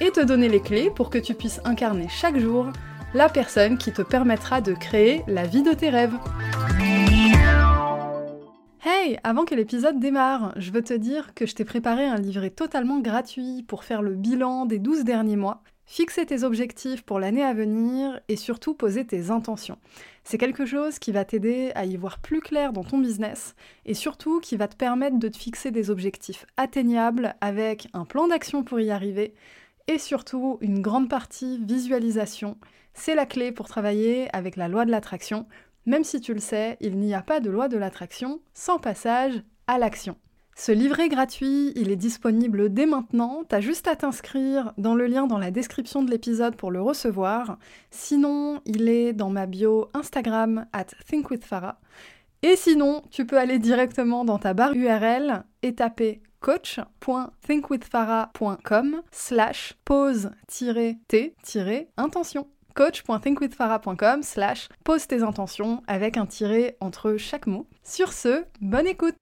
et te donner les clés pour que tu puisses incarner chaque jour la personne qui te permettra de créer la vie de tes rêves. Hey, avant que l'épisode démarre, je veux te dire que je t'ai préparé un livret totalement gratuit pour faire le bilan des 12 derniers mois, fixer tes objectifs pour l'année à venir et surtout poser tes intentions. C'est quelque chose qui va t'aider à y voir plus clair dans ton business et surtout qui va te permettre de te fixer des objectifs atteignables avec un plan d'action pour y arriver et surtout une grande partie visualisation. C'est la clé pour travailler avec la loi de l'attraction même si tu le sais, il n'y a pas de loi de l'attraction sans passage à l'action. Ce livret gratuit, il est disponible dès maintenant, t'as juste à t'inscrire dans le lien dans la description de l'épisode pour le recevoir. Sinon, il est dans ma bio Instagram at thinkwithfarah. Et sinon, tu peux aller directement dans ta barre URL et taper coach.thinkwithfarah.com slash pause-t-intention coach.thinkwithfarah.com slash pose tes intentions avec un tiré entre chaque mot. Sur ce, bonne écoute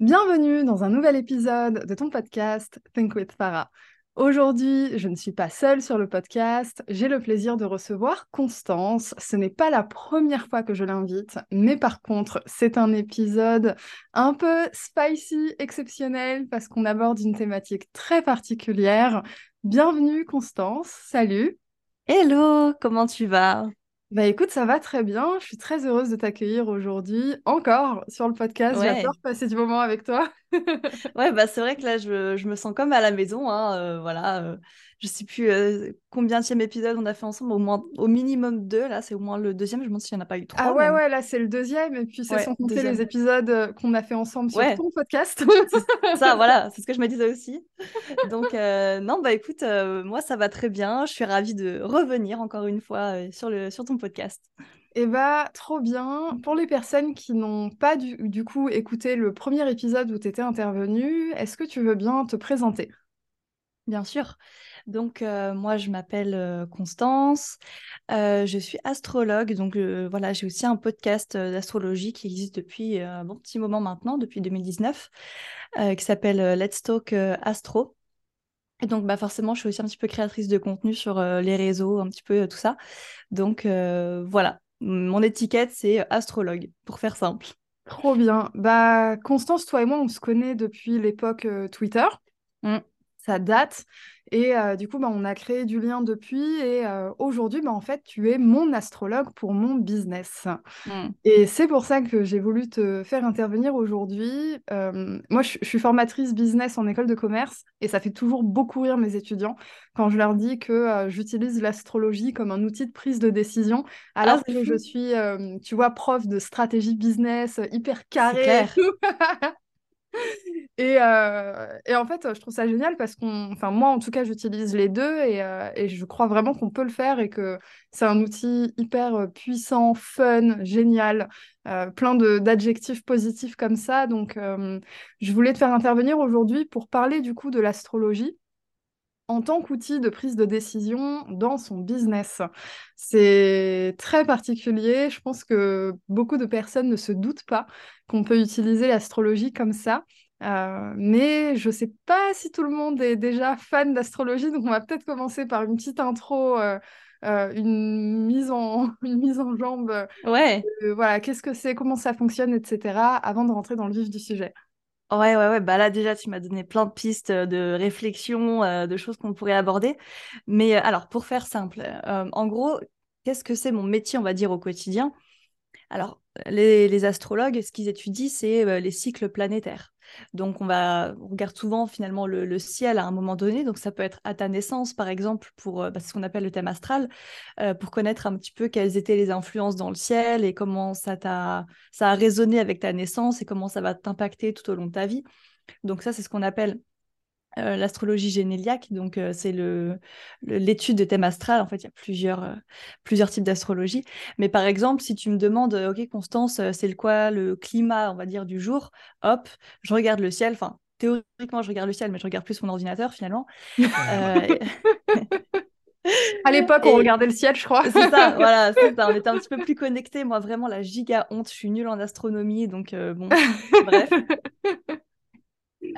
Bienvenue dans un nouvel épisode de ton podcast Think with Farah. Aujourd'hui, je ne suis pas seule sur le podcast, j'ai le plaisir de recevoir Constance. Ce n'est pas la première fois que je l'invite, mais par contre, c'est un épisode un peu spicy, exceptionnel, parce qu'on aborde une thématique très particulière. Bienvenue Constance, salut Hello, comment tu vas? Bah écoute, ça va très bien. Je suis très heureuse de t'accueillir aujourd'hui encore sur le podcast. J'adore passer du moment avec toi. Ouais, bah c'est vrai que là, je, je me sens comme à la maison, hein, euh, voilà. euh, je sais plus euh, combien de épisode on a fait ensemble, au moins, au minimum deux, là, c'est au moins le deuxième, je me demande s'il n'y en a pas eu Ah trois ouais, ouais, là c'est le deuxième, et puis c'est Ouais, sans compter les épisodes euh, qu'on a fait ensemble sur Ouais, ton podcast. ça, voilà, c'est ce que je me disais aussi. Donc, euh, non, bah écoute, euh, moi, ça va très bien, je suis ravie de revenir encore une fois sur le, sur ton podcast. Et bah, trop bien. Pour les personnes qui n'ont pas du, du coup écouté le premier épisode où tu étais intervenue, est-ce que tu veux bien te présenter? Bien sûr. Donc, euh, moi, je m'appelle euh, Constance. Euh, je suis astrologue. Donc, euh, voilà, j'ai aussi un podcast d'astrologie qui existe depuis un bon petit moment maintenant, depuis 2019, euh, qui s'appelle Let's Talk Astro. Et donc, bah, forcément, je suis aussi un petit peu créatrice de contenu sur les réseaux, un petit peu tout ça. Donc, voilà. Mon étiquette, c'est astrologue, pour faire simple. Trop bien. Bah, Constance, toi et moi, on se connaît depuis l'époque Twitter. Mm. ça date. Et euh, du coup, bah, on a créé du lien depuis. Et euh, aujourd'hui, bah, en fait, tu es mon astrologue pour mon business. Mm. Et c'est pour ça que j'ai voulu te faire intervenir aujourd'hui. Euh, moi, je, je suis formatrice business en école de commerce et ça fait toujours beaucoup rire mes étudiants quand je leur dis que j'utilise l'astrologie comme un outil de prise de décision, Ah, alors c'est que je suis, tu vois, prof de stratégie business, hyper carré et euh, et en fait, je trouve ça génial parce qu'on, moi en tout cas, j'utilise les deux et, euh, et je crois vraiment qu'on peut le faire et que c'est un outil hyper puissant, fun, génial, euh, plein d'adjectifs positifs comme ça. Donc, je voulais te faire intervenir aujourd'hui pour parler du coup de l'astrologie en tant qu'outil de prise de décision dans son business. C'est très particulier. Je pense que beaucoup de personnes ne se doutent pas qu'on peut utiliser l'astrologie comme ça. Euh, mais je ne sais pas si tout le monde est déjà fan d'astrologie, donc on va peut-être commencer par une petite intro, euh, euh, une mise en, une mise en jambe. Ouais. voilà, qu'est-ce que c'est, comment ça fonctionne, etc., avant de rentrer dans le vif du sujet. Ouais, ouais, ouais. Bah là, déjà, tu m'as donné plein de pistes euh, de réflexion, euh, de choses qu'on pourrait aborder. Mais euh, alors, pour faire simple, en gros, qu'est-ce que c'est mon métier, on va dire, au quotidien? Alors, les, astrologues, ce qu'ils étudient, c'est euh, les cycles planétaires. Donc, on va, regarde souvent finalement le, ciel à un moment donné. Donc, ça peut être à ta naissance, par exemple, pour euh, bah, ce qu'on appelle le thème astral, euh, pour connaître un petit peu quelles étaient les influences dans le ciel et comment ça t'a, ça a résonné avec ta naissance et comment ça va t'impacter tout au long de ta vie. Donc, ça, c'est ce qu'on appelle l'astrologie généliaque, donc c'est le, l'étude de thème astral. En fait, il y a plusieurs, plusieurs types d'astrologie. Mais par exemple, si tu me demandes, OK, Constance, c'est le quoi le climat, on va dire, du jour, hop, je regarde le ciel. Enfin, théoriquement, je regarde le ciel, mais je regarde plus mon ordinateur finalement. À l'époque, on regardait le ciel, je crois. c'est ça, voilà, c'est ça. On était un petit peu plus connectés. Moi, vraiment, la giga honte. Je suis nulle en astronomie, donc bon, bref.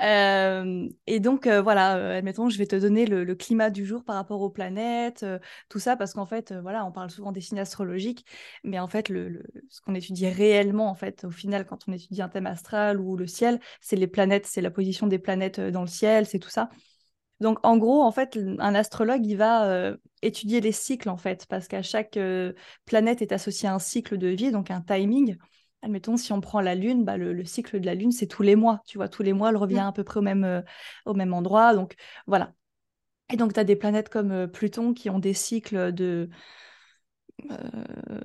Euh, et donc, euh, voilà, euh, admettons, je vais te donner le, climat du jour par rapport aux planètes, tout ça, parce qu'en fait, voilà, on parle souvent des signes astrologiques, mais en fait, le, ce qu'on étudie réellement, en fait, au final, quand on étudie un thème astral ou le ciel, c'est les planètes, c'est la position des planètes dans le ciel, c'est tout ça. Donc, en gros, en fait, un astrologue, il va étudier les cycles, en fait, parce qu'à chaque planète est associé un cycle de vie, donc un timing admettons, si on prend la Lune, bah, le, cycle de la Lune, c'est tous les mois. Tu vois, tous les mois, elle revient mmh. à peu près au même, euh, au même endroit. Donc, voilà. Et donc, tu as des planètes comme euh, Pluton qui ont des cycles de euh,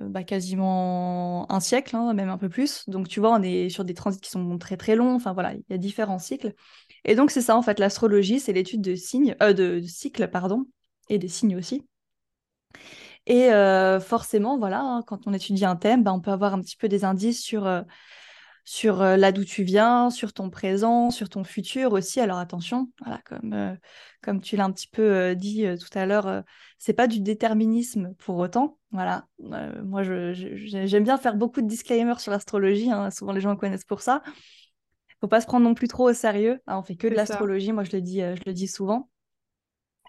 bah, quasiment un siècle, hein, même un peu plus. Donc, tu vois, on est sur des transits qui sont très, très longs. Enfin, voilà, il y a différents cycles. Et donc, c'est ça, en fait, l'astrologie, c'est l'étude de signes, de, de cycles, pardon, et des signes aussi. Et euh, forcément, voilà, hein, quand on étudie un thème, bah, on peut avoir un petit peu des indices sur, euh, sur euh, là d'où tu viens, sur ton présent, sur ton futur aussi. Alors attention, voilà, comme, comme tu l'as un petit peu dit tout à l'heure, c'est pas du déterminisme pour autant. Voilà, moi j'aime bien faire beaucoup de disclaimers sur l'astrologie. Hein, souvent les gens me connaissent pour ça. Faut pas se prendre non plus trop au sérieux. Hein, on fait que de l'astrologie. Moi je le dis, je le dis souvent.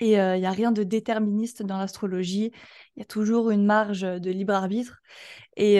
Et il n'y a rien de déterministe dans l'astrologie. Il y a toujours une marge de libre arbitre. Et,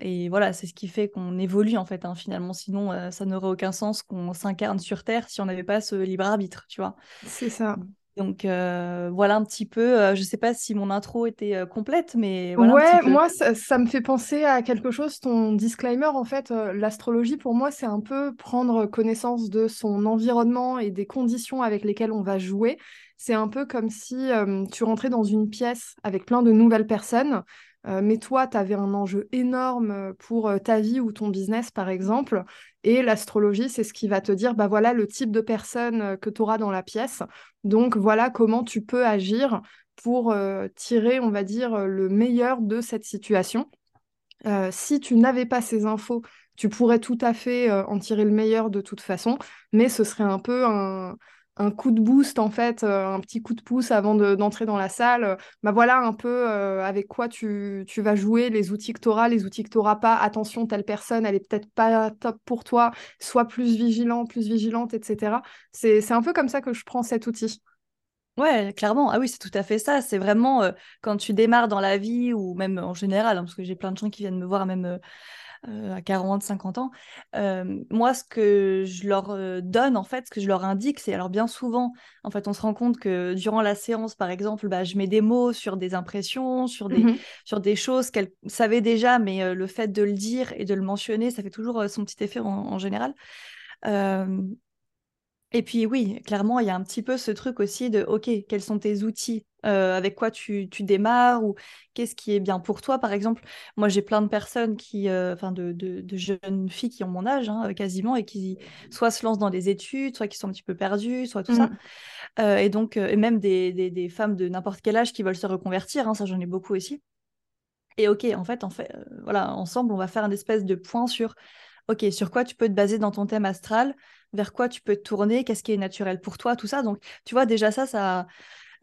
et voilà, c'est ce qui fait qu'on évolue en fait, hein, finalement. Sinon, ça n'aurait aucun sens qu'on s'incarne sur Terre si on n'avait pas ce libre arbitre, tu vois. C'est ça. Donc voilà un petit peu. je ne sais pas si mon intro était complète, mais voilà. Ouais, moi ça, ça, me fait penser à quelque chose. Ton disclaimer, en fait, l'astrologie pour moi, c'est un peu prendre connaissance de son environnement et des conditions avec lesquelles on va jouer. C'est un peu comme si tu rentrais dans une pièce avec plein de nouvelles personnes, mais toi, tu avais un enjeu énorme pour ta vie ou ton business, par exemple. Et l'astrologie, c'est ce qui va te dire, bah voilà le type de personne que tu auras dans la pièce. Donc voilà comment tu peux agir pour tirer, on va dire, le meilleur de cette situation. si tu n'avais pas ces infos, tu pourrais tout à fait en tirer le meilleur de toute façon, mais ce serait un peu un, un coup de boost en fait, euh, un petit coup de pouce avant d'entrer dans la salle. bah voilà un peu euh, avec quoi tu, vas jouer, les outils que tu auras, les outils que tu n'auras pas. Attention, telle personne, elle est peut-être pas top pour toi. Sois plus vigilant, plus vigilante, etc. C'est un peu comme ça que je prends cet outil. Ouais, clairement. Ah oui, c'est tout à fait ça. C'est vraiment euh, quand tu démarres dans la vie ou même en général, hein, parce que j'ai plein de gens qui viennent me voir même euh, à 40, 50 ans, euh, moi, ce que je leur euh, donne, en fait, ce que je leur indique, c'est alors bien souvent, en fait, on se rend compte que durant la séance, par exemple, bah, je mets des mots sur des impressions, sur des, mmh sur des choses qu'elles savaient déjà, mais le fait de le dire et de le mentionner, ça fait toujours son petit effet en, en général. Et puis oui, clairement, il y a un petit peu ce truc aussi de, OK, quels sont tes outils? Euh, avec quoi tu, démarres ou qu'est-ce qui est bien pour toi, par exemple. Moi, j'ai plein de personnes qui, euh, enfin, de, jeunes filles qui ont mon âge, hein, quasiment, et qui soit se lancent dans des études, soit qui sont un petit peu perdues, soit tout ça. Mmh. Euh, et donc, et même des, femmes de n'importe quel âge qui veulent se reconvertir, hein, ça, j'en ai beaucoup aussi. Et ok, en fait, en fait voilà, ensemble, on va faire un espèce de point sur, ok, sur quoi tu peux te baser dans ton thème astral, vers quoi tu peux te tourner, qu'est-ce qui est naturel pour toi, tout ça. Donc, tu vois, déjà ça, ça,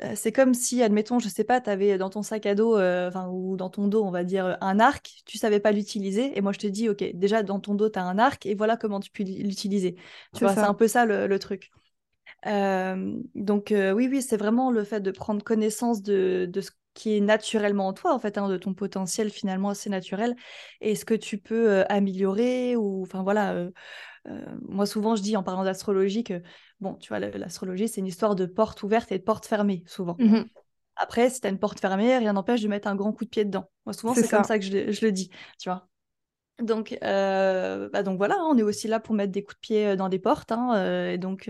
euh, c'est comme si, admettons, je sais pas, tu avais dans ton sac à dos, euh, ou dans ton dos, on va dire, un arc, tu savais pas l'utiliser, et moi je te dis, ok, déjà dans ton dos, tu as un arc, et voilà comment tu peux l'utiliser. Tu vois, c'est un peu ça le, truc. Euh, donc oui, oui, c'est vraiment le fait de prendre connaissance de, ce qui est naturellement en toi, en fait, hein, de ton potentiel finalement assez naturel, et ce que tu peux améliorer, ou enfin voilà euh, moi, souvent, je dis en parlant d'astrologie que, bon, tu vois, l'astrologie, c'est une histoire de porte ouverte et de porte fermée, souvent. Mmh Après, si tu as une porte fermée, rien n'empêche de mettre un grand coup de pied dedans. Moi, souvent, c'est comme ça que je, le dis, tu vois. Donc, euh, bah donc voilà, hein, on est aussi là pour mettre des coups de pied euh, dans des portes. Hein, et donc,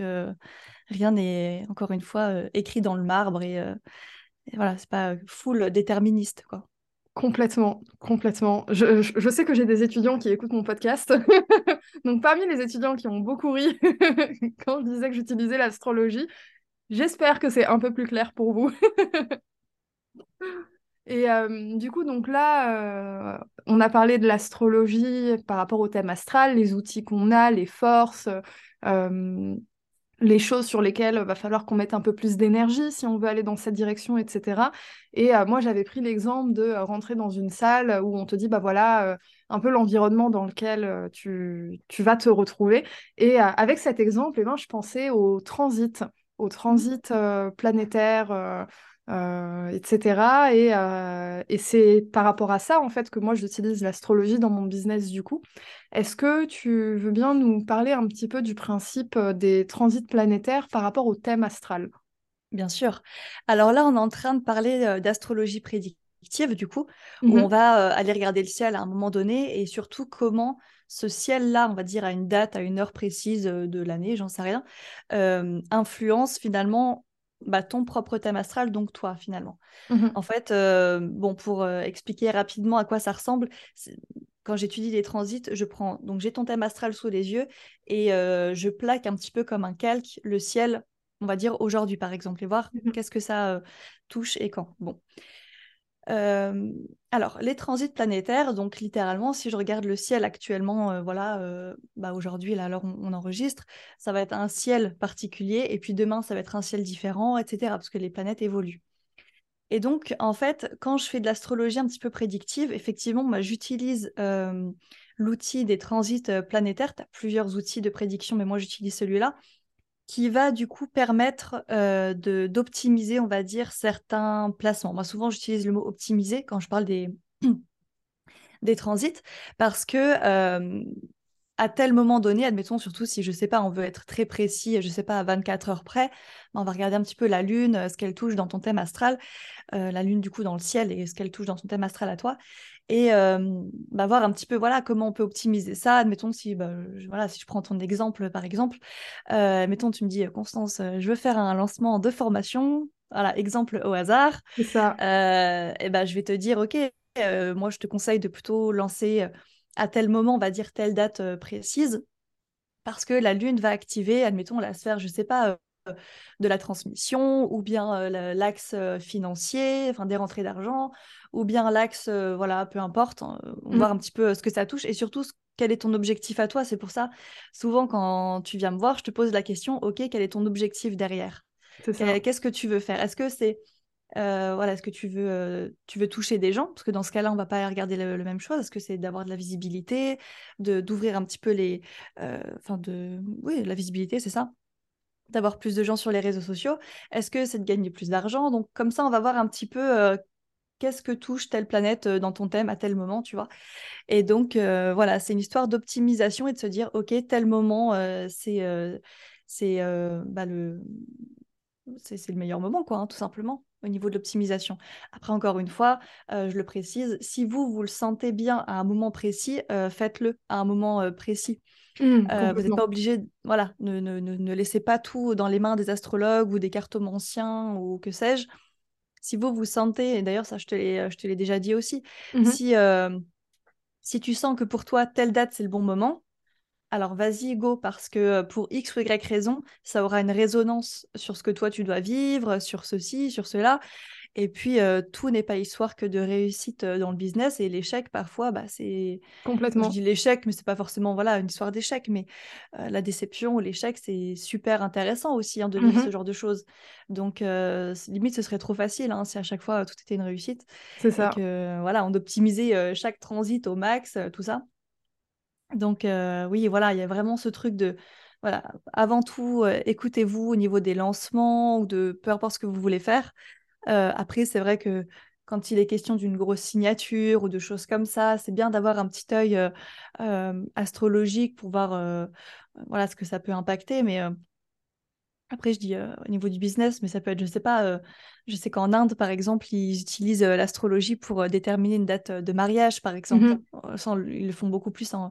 rien n'est, encore une fois, écrit dans le marbre. Et, et voilà, c'est pas full déterministe, quoi. Complètement, complètement. Je, sais que j'ai des étudiants qui écoutent mon podcast. Donc, parmi les étudiants qui ont beaucoup ri quand je disais que j'utilisais l'astrologie, j'espère que c'est un peu plus clair pour vous. Et euh, du coup, donc là, euh, on a parlé de l'astrologie par rapport au thème astral, les outils qu'on a, les forces, euh, les choses sur lesquelles va falloir qu'on mette un peu plus d'énergie si on veut aller dans cette direction, etc. Et euh, moi, j'avais pris l'exemple de euh, rentrer dans une salle où on te dit, bah voilà, euh, un peu l'environnement dans lequel tu, tu vas te retrouver. Et avec cet exemple, eh ben, je pensais au transit, au transit planétaire. Euh, etc. Et, euh, et c'est par rapport à ça, en fait, que moi, j'utilise l'astrologie dans mon business, du coup. Est-ce que tu veux bien nous parler un petit peu du principe euh, des transits planétaires par rapport au thème astral? Bien sûr. Alors là, on est en train de parler d'astrologie prédictive, du coup, où on Mhm, va aller regarder le ciel à un moment donné et surtout comment ce ciel-là, on va dire à une date, à une heure précise de l'année, j'en sais rien, euh, influence finalement bah, ton propre thème astral, donc toi finalement. mhm, En fait, euh, bon, pour euh, expliquer rapidement à quoi ça ressemble, quand j'étudie les transits, je prends, donc j'ai ton thème astral sous les yeux et euh, je plaque un petit peu comme un calque le ciel, on va dire aujourd'hui par exemple, et voir mhm, qu'est-ce que ça touche et quand. Bon. Euh, alors, les transits planétaires, donc littéralement, si je regarde le ciel actuellement, euh, voilà, euh, bah aujourd'hui, là, alors on, enregistre, ça va être un ciel particulier, et puis demain, ça va être un ciel différent, etc., parce que les planètes évoluent. Et donc, en fait, quand je fais de l'astrologie un petit peu prédictive, effectivement, moi, j'utilise l'outil des transits planétaires. Tu as plusieurs outils de prédiction, mais moi, j'utilise celui-là, qui va du coup permettre euh, d'optimiser, on va dire, certains placements. Moi, souvent, j'utilise le mot optimiser quand je parle des, transits, parce que euh, à tel moment donné, admettons surtout si je sais pas, on veut être très précis, je sais pas à 24 heures près, ben, on va regarder un petit peu la lune, euh, ce qu'elle touche dans ton thème astral, la lune du coup dans le ciel et ce qu'elle touche dans ton thème astral à toi, et bah, voir un petit peu voilà comment on peut optimiser ça. Admettons si bah, je, voilà si je prends ton exemple par exemple, admettons tu me dis Constance, je veux faire un lancement de formation, voilà exemple au hasard, C'est ça. et ben, je vais te dire, OK, moi, je te conseille de plutôt lancer à tel moment, on va dire telle date précise, parce que la Lune va activer, admettons, la sphère, je sais pas, de la transmission, ou bien euh, la- l'axe euh, financier, enfin des rentrées d'argent, ou bien l'axe, euh, voilà, peu importe, hein, on va Mm, voir un petit peu ce que ça touche, et surtout, ce- quel est ton objectif à toi. C'est pour ça, souvent, quand tu viens me voir, je te pose la question, OK, quel est ton objectif derrière? Qu'est-ce que tu veux faire? Est-ce que c'est euh, voilà, est-ce que tu veux, euh, tu veux toucher des gens? Parce que dans ce cas-là, on va pas regarder le, le même chose. Est-ce que c'est d'avoir de la visibilité, de d'ouvrir un petit peu les, euh, enfin de, oui, la visibilité, c'est ça, d'avoir plus de gens sur les réseaux sociaux. Est-ce que c'est de gagner plus d'argent? Donc comme ça, on va voir un petit peu qu'est-ce que touche telle planète dans ton thème à tel moment, tu vois? Et donc voilà, c'est une histoire d'optimisation et de se dire, ok, tel moment, bah, le c'est c'est le meilleur moment, quoi, hein, tout simplement, au niveau de l'optimisation. Après, encore une fois, je le précise, si vous, vous le sentez bien à un moment précis, faites-le à un moment précis. Mm, Euh, vous n'êtes pas obligé, voilà, ne, ne, ne, ne laissez pas tout dans les mains des astrologues ou des cartomanciens ou que sais-je. Si vous vous sentez, et d'ailleurs, ça, je te l'ai, je te l'ai déjà dit aussi, Mhm, si, euh, si tu sens que pour toi, telle date, c'est le bon moment, alors vas-y, go, parce que euh, pour X ou Y raison, ça aura une résonance sur ce que toi tu dois vivre, sur ceci, sur cela. Et puis, euh, tout n'est pas histoire que de réussite dans le business. Et l'échec, parfois, bah, c'est. Je complètement. dis l'échec, mais c'est pas forcément voilà, une histoire d'échec. Mais euh, la déception ou l'échec, c'est super intéressant aussi hein, de vivre ce genre de choses. Donc, euh, limite, ce serait trop facile hein, si à chaque fois tout était une réussite c'est ça. que voilà, on optimisait chaque transit au max, tout ça. Donc oui, voilà, il y a vraiment ce truc de, voilà, avant tout, euh, écoutez-vous au niveau des lancements ou de peu importe ce que vous voulez faire. Euh, après, c'est vrai que quand il est question d'une grosse signature ou de choses comme ça, c'est bien d'avoir un petit œil euh, euh, astrologique pour voir euh, voilà, ce que ça peut impacter. Mais après, je dis au niveau du business, mais ça peut être, je sais pas, je sais qu'en Inde, par exemple, ils utilisent l'astrologie pour déterminer une date de mariage, par exemple. Mhm, ils le font beaucoup plus en,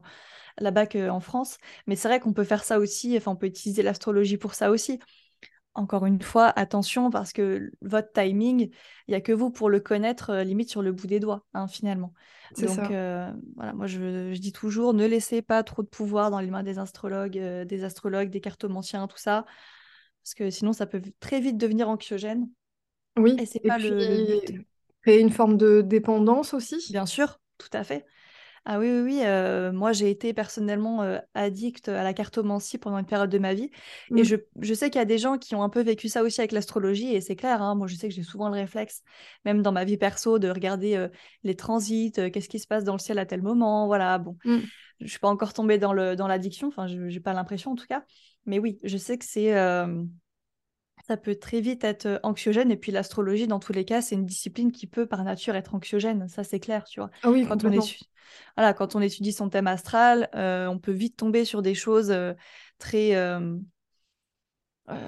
là-bas qu'en France. Mais c'est vrai qu'on peut faire ça aussi, enfin, on peut utiliser l'astrologie pour ça aussi. Encore une fois, attention parce que votre timing, il n'y a que vous pour le connaître, euh, limite sur le bout des doigts, hein, finalement. Donc euh, voilà, moi je, dis toujours, ne laissez pas trop de pouvoir dans les mains des astrologues, euh, des astrologues, des cartomanciens, tout ça, parce que sinon ça peut très vite devenir anxiogène. Oui. Et c'est pas le, but. Créer une forme de dépendance aussi. Bien sûr, tout à fait. Ah oui, oui, oui. Euh, moi, j'ai été personnellement euh, addict à la cartomancie pendant une période de ma vie. Et mmh. je, je sais qu'il y a des gens qui ont un peu vécu ça aussi avec l'astrologie. Et c'est clair, hein, moi, je sais que j'ai souvent le réflexe, même dans ma vie perso, de regarder euh, les transits, qu'est-ce qui se passe dans le ciel à tel moment. Voilà, bon. Mmh. Je ne suis pas encore tombée dans l'addiction, dans enfin, je n'ai pas l'impression en tout cas. Mais oui, je sais que c'est ça peut très vite être anxiogène. Et puis l'astrologie, dans tous les cas, c'est une discipline qui peut par nature être anxiogène. Ça, c'est clair, tu vois. Ah oui, quand on, étudie... voilà, quand on étudie son thème astral, on peut vite tomber sur des choses très,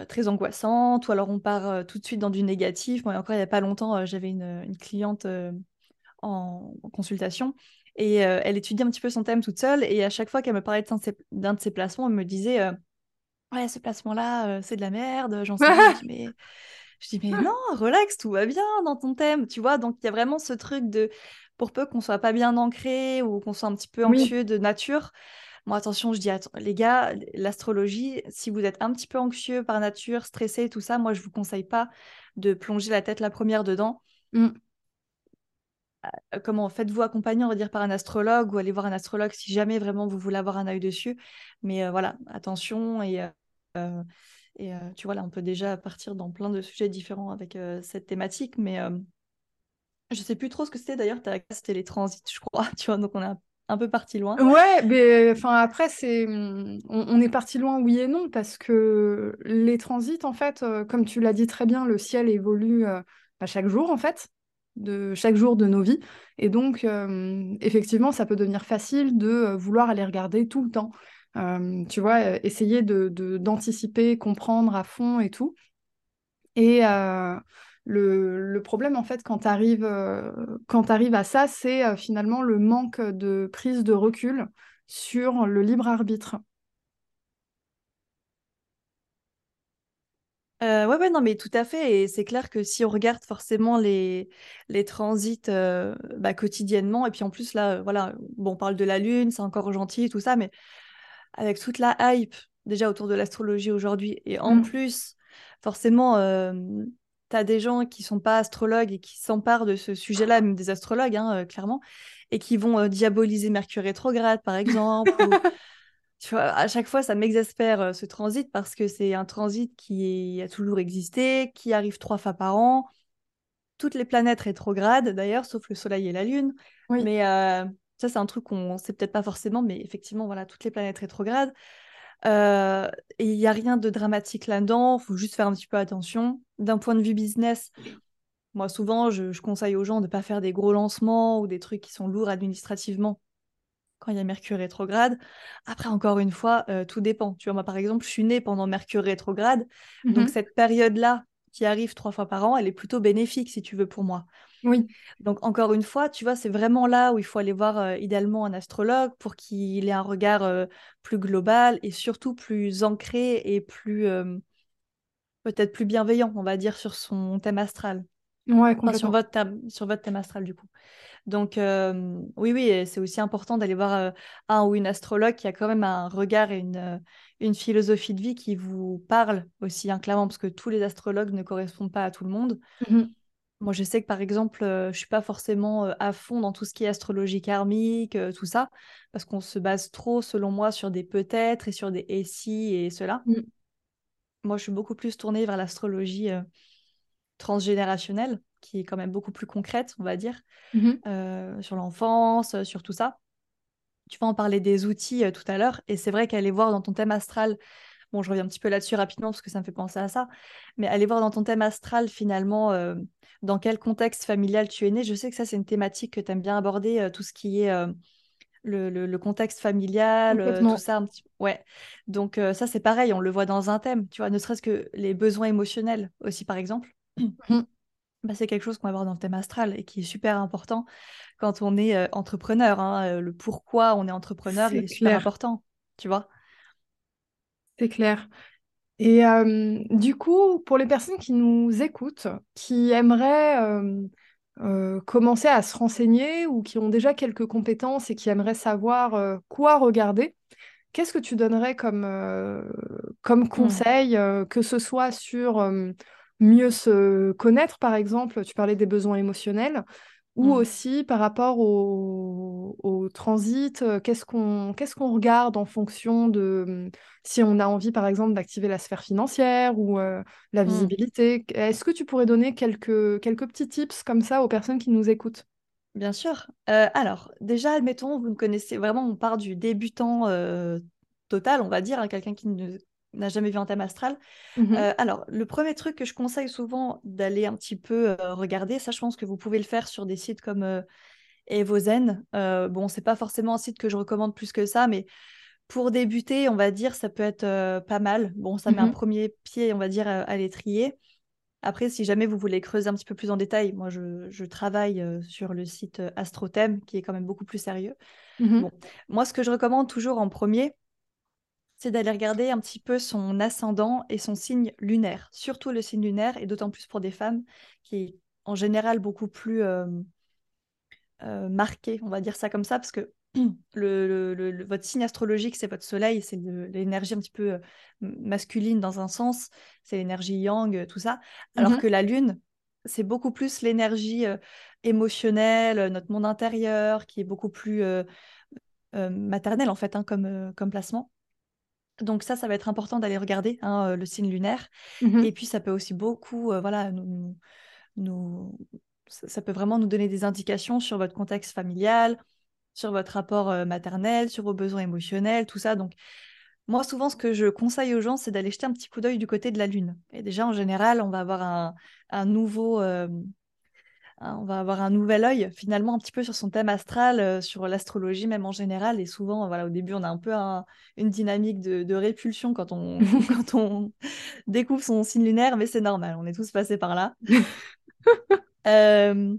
très angoissantes. Ou alors on part tout de suite dans du négatif. Moi, encore il n'y a pas longtemps, j'avais une, une, cliente en... consultation. Et elle étudiait un petit peu son thème toute seule. Et à chaque fois qu'elle me parlait d'un de ses placements, elle me disait ouais, ce placement-là, euh, c'est de la merde, j'en sais rien. mais... Je dis, mais non, relax, tout va bien dans ton thème, tu vois? Donc, il y a vraiment ce truc de, pour peu qu'on soit pas bien ancré ou qu'on soit un petit peu anxieux de nature, moi, attention, je dis, les gars, l'astrologie, si vous êtes un petit peu anxieux par nature, stressé, tout ça, moi, je vous conseille pas de plonger la tête la première dedans. Mmh. Euh, comment faites-vous accompagner, on va dire, par un astrologue ou allez voir un astrologue si jamais vraiment vous voulez avoir un œil dessus. Mais euh, voilà, attention et, euh, et tu vois, là, on peut déjà partir dans plein de sujets différents avec cette thématique, mais je sais plus trop ce que c'était d'ailleurs, c'était les transits, je crois, tu vois, donc on est un peu parti loin. Ouais, mais enfin après c'est on, est parti loin oui et non parce que les transits en fait comme tu l'as dit très bien, le ciel évolue à chaque jour en fait de chaque jour de nos vies. Et donc, euh, effectivement, ça peut devenir facile de euh, vouloir aller regarder tout le temps. Euh, tu vois, essayer de, d'anticiper, comprendre à fond et tout. Et le, problème, en fait, quand tu arrives à ça, c'est finalement le manque de prise de recul sur le libre arbitre. Euh, ouais, ouais, non, mais tout à fait. Et c'est clair que si on regarde forcément les, les transits euh, bah, quotidiennement, et puis en plus, là, voilà, bon, on parle de la Lune, c'est encore gentil, tout ça, mais avec toute la hype déjà autour de l'astrologie aujourd'hui, et en mmh. plus, forcément, euh, tu as des gens qui sont pas astrologues et qui s'emparent de ce sujet-là, même des astrologues, hein, clairement, et qui vont diaboliser Mercure rétrograde, par exemple, ou tu vois, à chaque fois, ça m'exaspère euh, ce transit parce que c'est un transit qui a toujours existé, qui arrive trois fois par an. Toutes les planètes rétrogrades, d'ailleurs, sauf le Soleil et la Lune. Mais euh, ça, c'est un truc qu'on sait peut-être pas forcément, mais effectivement, voilà, toutes les planètes rétrogrades. Euh, et il n'y a rien de dramatique là-dedans, il faut juste faire un petit peu attention. D'un point de vue business, moi, souvent, je, je conseille aux gens de ne pas faire des gros lancements ou des trucs qui sont lourds administrativement quand il y a Mercure rétrograde. Après, encore une fois, euh, tout dépend. Tu vois, moi, par exemple, je suis née pendant Mercure rétrograde. Donc, mmh cette période-là, qui arrive trois fois par an, elle est plutôt bénéfique, si tu veux, pour moi. Oui. Donc, encore une fois, tu vois, c'est vraiment là où il faut aller voir euh, idéalement un astrologue pour qu'il ait un regard euh, plus global et surtout plus ancré et plus, peut-être plus bienveillant, on va dire, sur son thème astral. Ouais, sur, votre thème, sur votre thème astral, du coup. Donc, euh, oui, oui, c'est aussi important d'aller voir euh, un ou une astrologue qui a quand même un regard et une, euh, une philosophie de vie qui vous parle aussi, hein, clairement, parce que tous les astrologues ne correspondent pas à tout le monde. Mmh Moi, je sais que par exemple, je ne suis pas forcément à fond dans tout ce qui est astrologie karmique, tout ça, parce qu'on se base trop, selon moi, sur des peut-être et sur des et si et cela. Mmh. Moi, je suis beaucoup plus tournée vers l'astrologie transgénérationnelle qui est quand même beaucoup plus concrète, on va dire, mmh euh, sur l'enfance, euh, sur tout ça. Tu vas en parler des outils euh, tout à l'heure, et c'est vrai qu'aller voir dans ton thème astral, bon, je reviens un petit peu là-dessus rapidement parce que ça me fait penser à ça, mais aller voir dans ton thème astral finalement dans quel contexte familial tu es né. Je sais que ça, c'est une thématique que tu aimes bien aborder, tout ce qui est le, le, contexte familial, tout ça. Un petit... Ouais. Donc ça, c'est pareil, on le voit dans un thème, tu vois, ne serait-ce que les besoins émotionnels aussi, par exemple. Mmh. Bah, c'est quelque chose qu'on va voir dans le thème astral et qui est super important quand on est euh, entrepreneur. Hein, euh, le pourquoi on est entrepreneur, est, il est super important, tu vois? C'est clair. Et euh, du coup, pour les personnes qui nous écoutent, qui aimeraient euh, commencer à se renseigner ou qui ont déjà quelques compétences et qui aimeraient savoir quoi regarder, qu'est-ce que tu donnerais comme, comme Hmm, conseil, que ce soit sur mieux se connaître, par exemple, tu parlais des besoins émotionnels, ou hmm. aussi par rapport au, au transit, euh, qu'est-ce qu'on qu'est-ce qu'on regarde en fonction de hum, si on a envie, par exemple, d'activer la sphère financière ou euh, la Hmm. visibilité. Est-ce que tu pourrais donner quelques, quelques petits tips comme ça aux personnes qui nous écoutent? Bien sûr. Euh, alors, déjà, admettons, vous ne connaissez vraiment, on part du débutant euh, total, on va dire, hein, quelqu'un qui ne- n'a jamais vu un thème astral. Mhm, Euh, alors, le premier truc que je conseille souvent d'aller un petit peu euh, regarder, ça, je pense que vous pouvez le faire sur des sites comme euh, Evozen. Bon, c'est pas forcément un site que je recommande plus que ça, mais pour débuter, on va dire, ça peut être pas mal. Bon, ça met un mhm, premier pied, on va dire, à, l'étrier. Après, si jamais vous voulez creuser un petit peu plus en détail, moi, je, je travaille sur le site Astrothème, qui est quand même beaucoup plus sérieux. mhm, Bon, moi, ce que je recommande toujours en premier, c'est d'aller regarder un petit peu son ascendant et son signe lunaire, surtout le signe lunaire, et d'autant plus pour des femmes, qui est en général beaucoup plus euh, euh, marqué, on va dire ça comme ça, parce que le, le- le- le- votre signe astrologique, c'est votre soleil, c'est l'énergie un petit peu euh, masculine dans un sens, c'est l'énergie yang, euh, tout ça, alors que mhm, la lune, c'est beaucoup plus l'énergie euh, émotionnelle, notre monde intérieur, qui est beaucoup plus euh, maternel en fait, hein, comme, comme placement. Donc ça, ça va être important d'aller regarder hein, euh, le signe lunaire. Et mhm. puis ça peut aussi beaucoup, euh, voilà, nous, ça, peut vraiment nous donner des indications sur votre contexte familial, sur votre rapport euh, maternel, sur vos besoins émotionnels, tout ça. Donc moi, souvent, ce que je conseille aux gens, c'est d'aller jeter un petit coup d'œil du côté de la Lune. Et déjà, en général, on va avoir un, un nouveau, euh, on va avoir un nouvel œil, finalement, un petit peu sur son thème astral, euh, sur l'astrologie même en général. Et souvent, voilà, au début, on a un peu un- une dynamique de, de répulsion quand on, quand on découvre son signe lunaire, mais c'est normal, on est tous passés par là. Euh,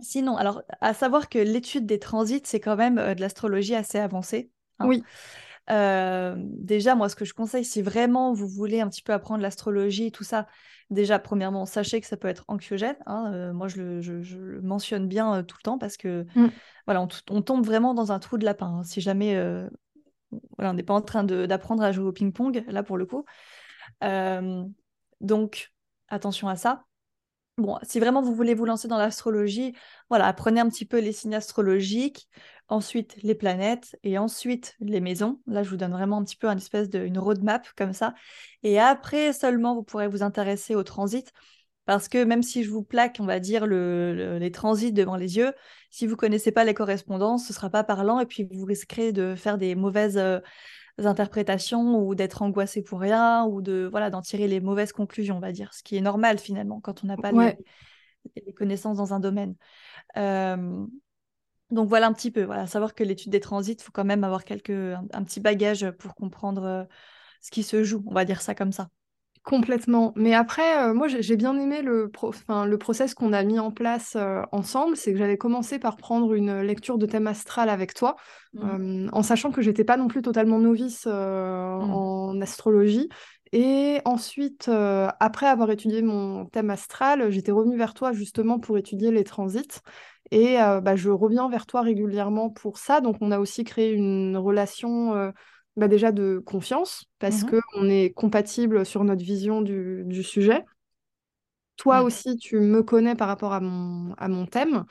sinon, alors, à savoir que l'étude des transits, c'est quand même euh, de l'astrologie assez avancée. hein. Oui. Euh, déjà, moi, ce que je conseille, si vraiment vous voulez un petit peu apprendre l'astrologie et tout ça, déjà, premièrement, sachez que ça peut être anxiogène. hein. Euh, moi, je le, je- je le mentionne bien euh, tout le temps parce que, Mm. voilà, on, tombe vraiment dans un trou de lapin. hein. Si jamais, voilà, on n'est pas en train d'apprendre à jouer au ping-pong, là, pour le coup. Donc, attention à ça. Bon, si vraiment vous voulez vous lancer dans l'astrologie, voilà, apprenez un petit peu les signes astrologiques, ensuite les planètes et ensuite les maisons. Là, je vous donne vraiment un petit peu une espèce de une roadmap comme ça. Et après seulement, vous pourrez vous intéresser au transit. Parce que même si je vous plaque, on va dire, le- le- les transits devant les yeux, si vous connaissez pas les correspondances, ce sera pas parlant et puis vous risquerez de faire des mauvaises euh, interprétations ou d'être angoissé pour rien ou de voilà d'en tirer les mauvaises conclusions, on va dire, ce qui est normal finalement quand on n'a pas les, Ouais, les connaissances dans un domaine. Euh, donc voilà un petit peu, voilà, savoir que l'étude des transits, il faut quand même avoir quelques, un, un petit bagage pour comprendre ce qui se joue, on va dire ça comme ça. Complètement. Mais après, euh, moi, j'ai bien aimé le, pro- enfin, le process qu'on a mis en place euh, ensemble. C'est que j'avais commencé par prendre une lecture de thème astral avec toi, Mhm. euh, en sachant que j'étais pas non plus totalement novice Mhm. en astrologie. Et ensuite, après avoir étudié mon thème astral, j'étais revenue vers toi justement pour étudier les transits. Et bah, je reviens vers toi régulièrement pour ça. Donc, on a aussi créé une relation bah, déjà de confiance, parce Mhm. qu'on est compatible sur notre vision du, du sujet. Toi Mhm. aussi, tu me connais par rapport à mon, à mon thème.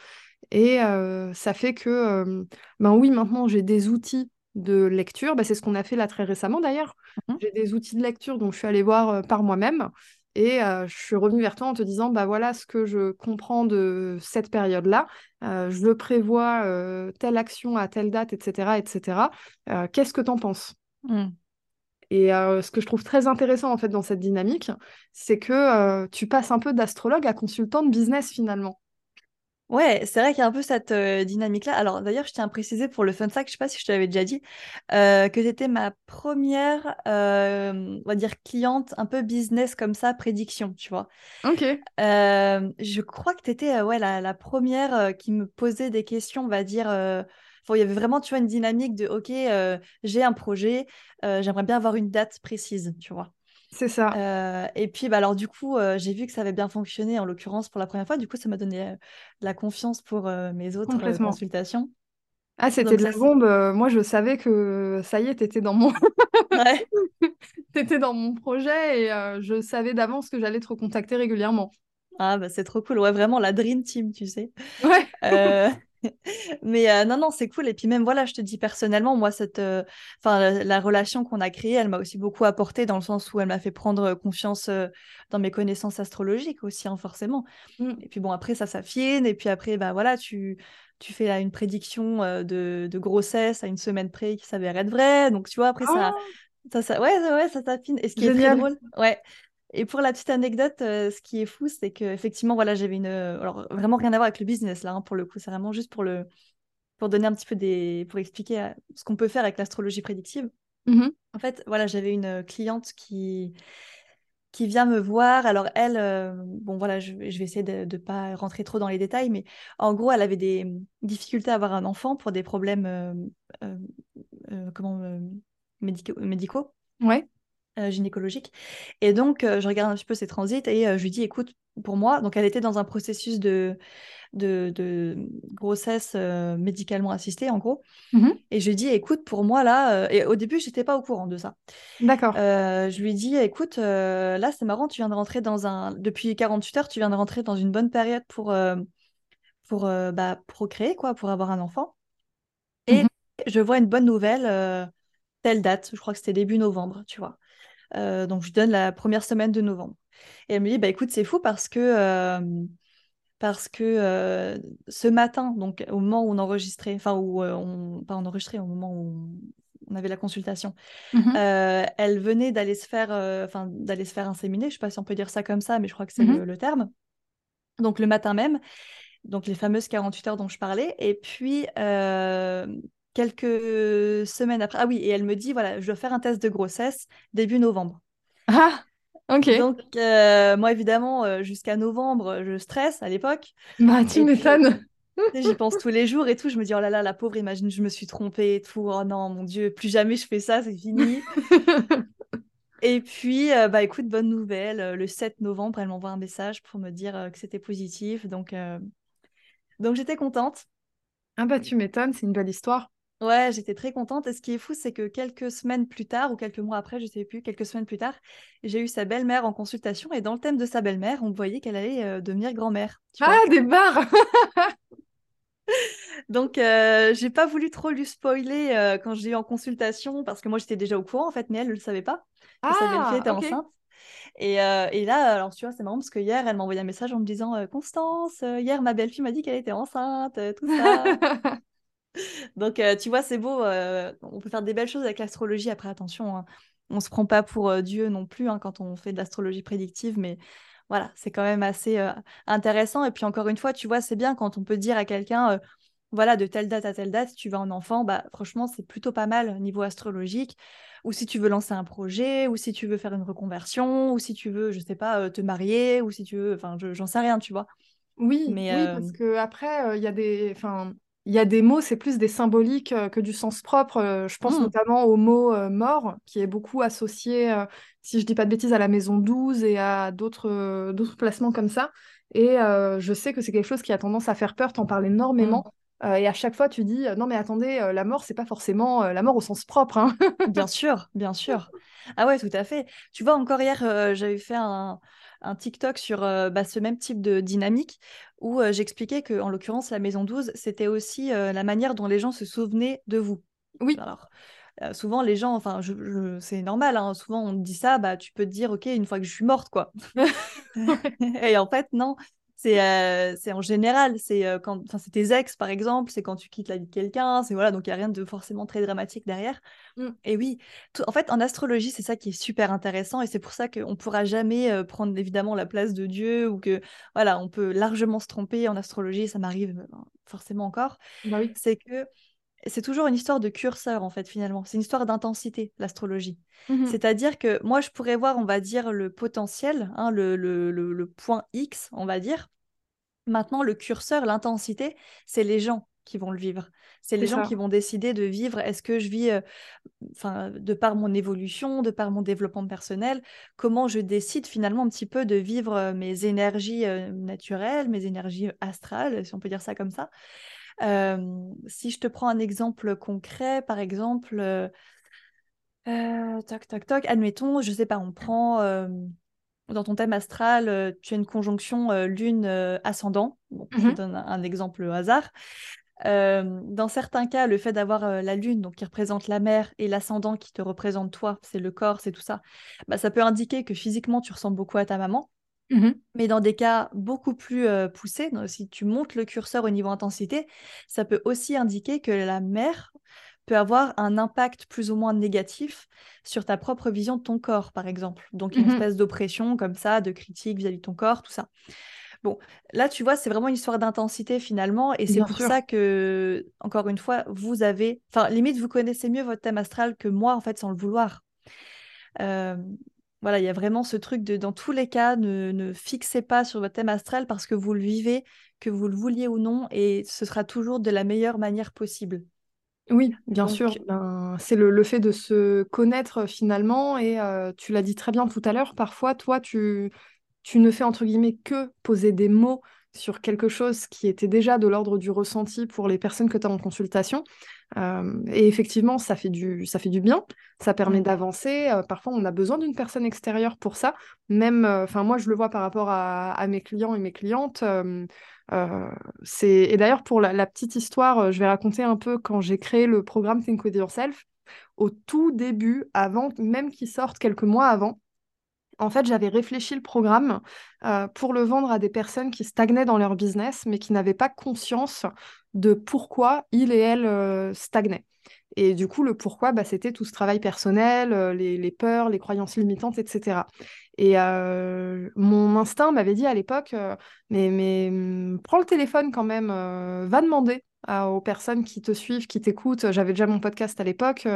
Et euh, ça fait que, euh, ben oui, maintenant j'ai des outils de lecture. Ben, c'est ce qu'on a fait là très récemment d'ailleurs. Mhm. J'ai des outils de lecture, donc je suis allée voir euh, par moi-même. Et euh, je suis revenue vers toi en te disant, bah voilà ce que je comprends de cette période-là. Euh, je prévois euh, telle action à telle date, etc., etc. Qu'est-ce que tu en penses? Mhm. Et ce que je trouve très intéressant en fait dans cette dynamique, c'est que tu passes un peu d'astrologue à consultant de business finalement. Ouais, c'est vrai qu'il y a un peu cette euh, dynamique-là. Alors d'ailleurs, je tiens à préciser pour le fun fact, je sais pas si je te l'avais déjà dit, euh, que tu étais ma première, euh, on va dire, cliente un peu business comme ça, prédiction, tu vois. Ok. Euh, je crois que tu étais ouais, la, la première qui me posait des questions, on va dire. enfin, il y avait vraiment, tu vois, une dynamique de, OK, j'ai un projet, j'aimerais bien avoir une date précise, tu vois. C'est ça. Euh, et puis, bah, alors, du coup, euh, j'ai vu que ça avait bien fonctionné, en l'occurrence, pour la première fois. Du coup, ça m'a donné euh, de la confiance pour mes autres consultations. Ah, c'était de la bombe. Moi, je savais que ça y est, t'étais dans mon... T'étais dans mon projet et je savais d'avance que j'allais te recontacter régulièrement. Ah, bah, c'est trop cool. Ouais, vraiment, la Dream Team, tu sais. Ouais. Mais euh, non, non, c'est cool. Et puis même, voilà, je te dis personnellement, moi, cette, euh, la, la relation qu'on a créée, elle m'a aussi beaucoup apporté dans le sens où elle m'a fait prendre confiance euh, dans mes connaissances astrologiques aussi, hein, forcément. Mm. Et puis bon, après, ça s'affine. Et puis après, bah voilà, tu, tu fais là, une prédiction euh, de, de grossesse à une semaine près qui s'avère être vraie. Donc, tu vois, après, ça, Oh, ça, ça, ouais, ouais, ça s'affine. Et ce qui est très génial. drôle, ouais. Et pour la petite anecdote, euh, ce qui est fou, c'est que effectivement, voilà, j'avais une, euh, alors vraiment rien à voir avec le business là, hein, pour le coup, c'est vraiment juste pour le, pour donner un petit peu des, pour expliquer euh, ce qu'on peut faire avec l'astrologie prédictive. Mhm. En fait, voilà, j'avais une cliente qui, qui vient me voir. Alors elle, euh, bon voilà, je, vais- je vais essayer de ne pas rentrer trop dans les détails, mais en gros, elle avait des difficultés à avoir un enfant pour des problèmes, euh, euh, euh, comment, médicaux, médicaux Ouais. Euh, gynécologique. Et donc, euh, je regarde un petit peu ses transits et euh, je lui dis, écoute, pour moi, donc elle était dans un processus de, de, de grossesse médicalement assistée, en gros. Mhm. Et je lui dis, écoute, pour moi, là, et au début, j'étais pas au courant de ça. D'accord. Euh, je lui dis, écoute, euh, là, c'est marrant, tu viens de rentrer dans un... Depuis 48 heures, tu viens de rentrer dans une bonne période pour, euh, pour bah, procréer, quoi, pour avoir un enfant. Et Mhm. je vois une bonne nouvelle, telle date, je crois que c'était début novembre, tu vois. Euh, donc, je lui donne la première semaine de novembre. Et elle me dit, bah écoute, c'est fou parce que, euh, parce que euh, ce matin, donc au moment où on enregistrait, enfin, où on, pas on enregistrait, au moment où on, avait la consultation, Mhm. elle venait d'aller se faire, enfin, d'aller se faire inséminer. Je sais pas si on peut dire ça comme ça, mais je crois que c'est Mhm. le, le terme. Donc, le matin même, donc les fameuses 48 heures dont je parlais. Et puis, euh, quelques semaines après, ah oui, et elle me dit, voilà, je dois faire un test de grossesse début novembre. Ah, ok. Donc, euh, moi, évidemment, euh, jusqu'à novembre, je stresse à l'époque. Bah, tu m'étonnes. j'y pense tous les jours et tout. Je me dis, oh là là, la pauvre, imagine, je me suis trompée et tout. Oh non, mon Dieu, plus jamais je fais ça, c'est fini. Et puis, euh, bah écoute, bonne nouvelle. euh, Le 7 novembre, elle m'envoie un message pour me dire euh, que c'était positif. Donc, euh, donc j'étais contente. Ah bah, tu m'étonnes, c'est une belle histoire. Ouais, j'étais très contente. Et ce qui est fou, c'est que quelques semaines plus tard, ou quelques mois après, je sais plus, quelques semaines plus tard, j'ai eu sa belle-mère en consultation. Et dans le thème de sa belle-mère, on voyait qu'elle allait euh, devenir grand-mère. Vois? Ah, des barres Donc, euh, j'ai pas voulu trop lui spoiler euh, quand j'ai eu en consultation, parce que moi, j'étais déjà au courant, en fait, mais elle ne le savait pas, que sa belle-fille Ah, était enceinte. Et, euh, et là, alors tu vois, c'est marrant parce que hier, elle m'a envoyé un message en me disant Constance, hier, ma belle-fille m'a dit qu'elle était enceinte, tout ça. Donc, euh, tu vois, c'est beau. euh, on peut faire des belles choses avec l'astrologie. Après, attention, hein, on se prend pas pour euh, Dieu non plus hein, quand on fait de l'astrologie prédictive, mais voilà, c'est quand même assez intéressant. Et puis, encore une fois, tu vois, c'est bien quand on peut dire à quelqu'un, voilà, de telle date à telle date, tu vas en enfant, bah, franchement, c'est plutôt pas mal niveau astrologique. Ou si tu veux lancer un projet, ou si tu veux faire une reconversion, ou si tu veux, je sais pas, te marier, ou si tu veux, enfin, je- j'en sais rien, tu vois. Oui, Mais oui, parce que après, il y a des, enfin, il y a des mots, c'est plus des symboliques euh, que du sens propre. Euh, je pense hmm, notamment au mot euh, mort, qui est beaucoup associé, si je dis pas de bêtises, à la maison 12 et à d'autres d'autres placements comme ça. Et je sais que c'est quelque chose qui a tendance à faire peur, t'en parles hmm. énormément. Et à chaque fois, tu dis, non mais attendez, la mort, c'est pas forcément la mort au sens propre, hein. Bien sûr, bien sûr. Ah ouais, tout à fait. Tu vois, encore hier, j'avais fait un, un TikTok sur euh, bah, ce même type de dynamique où euh, j'expliquais que, en l'occurrence, la maison 12, c'était aussi euh, la manière dont les gens se souvenaient de vous. Oui, Alors, souvent, les gens, enfin, je, je- c'est normal, hein, souvent on te dit ça, bah, tu peux te dire, ok, une fois que je suis morte, quoi. Et en fait, non. C'est euh, c'est en général, c'est euh, quand, enfin, c'est tes ex par exemple, c'est quand tu quittes la vie de quelqu'un, c'est voilà, donc il n'y a rien de forcément très dramatique derrière. Mm. Et oui, tout- en fait, en astrologie, c'est ça qui est super intéressant et c'est pour ça qu'on ne pourra jamais euh, prendre évidemment la place de Dieu ou que, voilà, on peut largement se tromper en astrologie, ça m'arrive euh, forcément encore. bah oui. C'est que c'est toujours une histoire de curseur en fait finalement, c'est une histoire d'intensité, l'astrologie. Mhm. C'est-à-dire que moi, je pourrais voir, on va dire, le potentiel, hein, le, le, le, le point X, on va dire. Maintenant, le curseur, l'intensité, c'est les gens. qui vont le vivre. C'est les gens qui vont décider de vivre. Est-ce que je vis, euh, de par mon évolution, de par mon développement personnel, comment je décide finalement un petit peu de vivre euh, mes énergies euh, naturelles, mes énergies astrales, si on peut dire ça comme ça. Si je te prends un exemple concret, par exemple, toc, toc, toc, admettons, je sais pas, on prend dans ton thème astral, tu as une conjonction lune ascendant. Je mmh donne un, exemple au hasard. dans certains cas, le fait d'avoir la lune, donc qui représente la mer, et l'ascendant qui te représente toi, c'est le corps, c'est tout ça, bah, ça peut indiquer que physiquement tu ressembles beaucoup à ta maman. Mmh Mais dans des cas beaucoup plus poussés, si tu montes le curseur au niveau intensité, ça peut aussi indiquer que la mère peut avoir un impact plus ou moins négatif sur ta propre vision de ton corps, par exemple. Donc, une mmh espèce d'oppression comme ça, de critique vis-à-vis de ton corps, tout ça. Bon, là, tu vois, c'est vraiment une histoire d'intensité finalement, et c'est pour ça que, encore une fois, vous avez, enfin, limite, vous connaissez mieux votre thème astral que moi, en fait, sans le vouloir. Euh, voilà, il y a vraiment ce truc de, dans tous les cas, ne, ne, fixez pas sur votre thème astral parce que vous le vivez, que vous le vouliez ou non, et ce sera toujours de la meilleure manière possible. Oui, bien sûr. Ben, c'est le, fait de se connaître finalement. Et tu l'as dit très bien tout à l'heure, parfois, toi, tu, tu ne fais entre guillemets que poser des mots sur quelque chose qui était déjà de l'ordre du ressenti pour les personnes que tu as en consultation. Et effectivement, ça fait du, ça fait du bien, ça permet mmh. d'avancer. parfois, on a besoin d'une personne extérieure pour ça. Même, enfin, moi, je le vois par rapport à, à, mes clients et mes clientes. Euh, et d'ailleurs, pour la, petite histoire, je vais raconter un peu quand j'ai créé le programme Think With Yourself. Au tout début, avant même qu'il sorte quelques mois avant, en fait, j'avais réfléchi le programme euh, pour le vendre à des personnes qui stagnaient dans leur business, mais qui n'avaient pas conscience de pourquoi ils et elles stagnaient. Et du coup, le pourquoi, bah, c'était tout ce travail personnel, les, les, peurs, les croyances limitantes, etc. Et euh, mon instinct m'avait dit à l'époque, euh, mais, hum, prends le téléphone quand même, euh, va demander aux personnes qui te suivent, qui t'écoutent. J'avais déjà mon podcast à l'époque.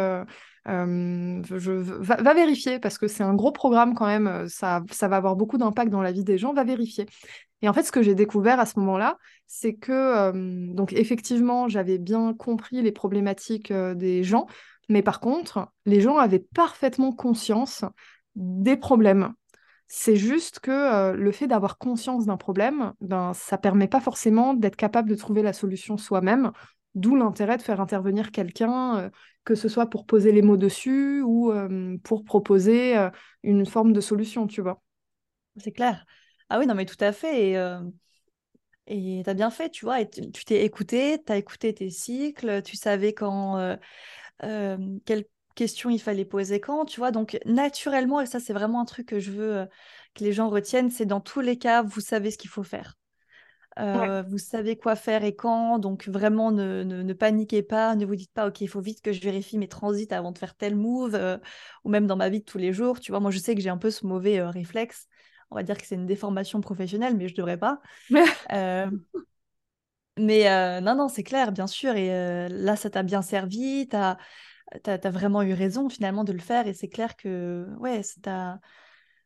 Je, va, vérifier parce que c'est un gros programme quand même. Ça, ça va avoir beaucoup d'impact dans la vie des gens. Va vérifier. Et en fait, ce que j'ai découvert à ce moment-là, c'est que, donc effectivement, j'avais bien compris les problématiques des gens, mais par contre, les gens avaient parfaitement conscience des problèmes c'est juste que le fait d'avoir conscience d'un problème, ben, ça permet pas forcément d'être capable de trouver la solution soi-même, d'où l'intérêt de faire intervenir quelqu'un, euh, que ce soit pour poser les mots dessus ou euh, pour proposer une forme de solution, tu vois. C'est clair. Ah oui, non, mais tout à fait. Et tu as bien fait, tu vois, et tu t'es écouté, tu as écouté tes cycles, tu savais quand, quel questions il fallait poser quand, tu vois. Donc, naturellement, et ça, c'est vraiment un truc que je veux euh, que les gens retiennent, c'est dans tous les cas, vous savez ce qu'il faut faire. Euh, vous savez quoi faire et quand, donc vraiment ne, ne, paniquez pas, ne vous dites pas ok il faut vite que je vérifie mes transits avant de faire tel move, euh, ou même dans ma vie de tous les jours, tu vois, moi je sais que j'ai un peu ce mauvais réflexe, on va dire que c'est une déformation professionnelle, mais je devrais pas. mais non, non, c'est clair, bien sûr, et là ça t'a bien servi, t'as tu as, vraiment eu raison finalement de le faire. Et c'est clair que ouais, c'est euh,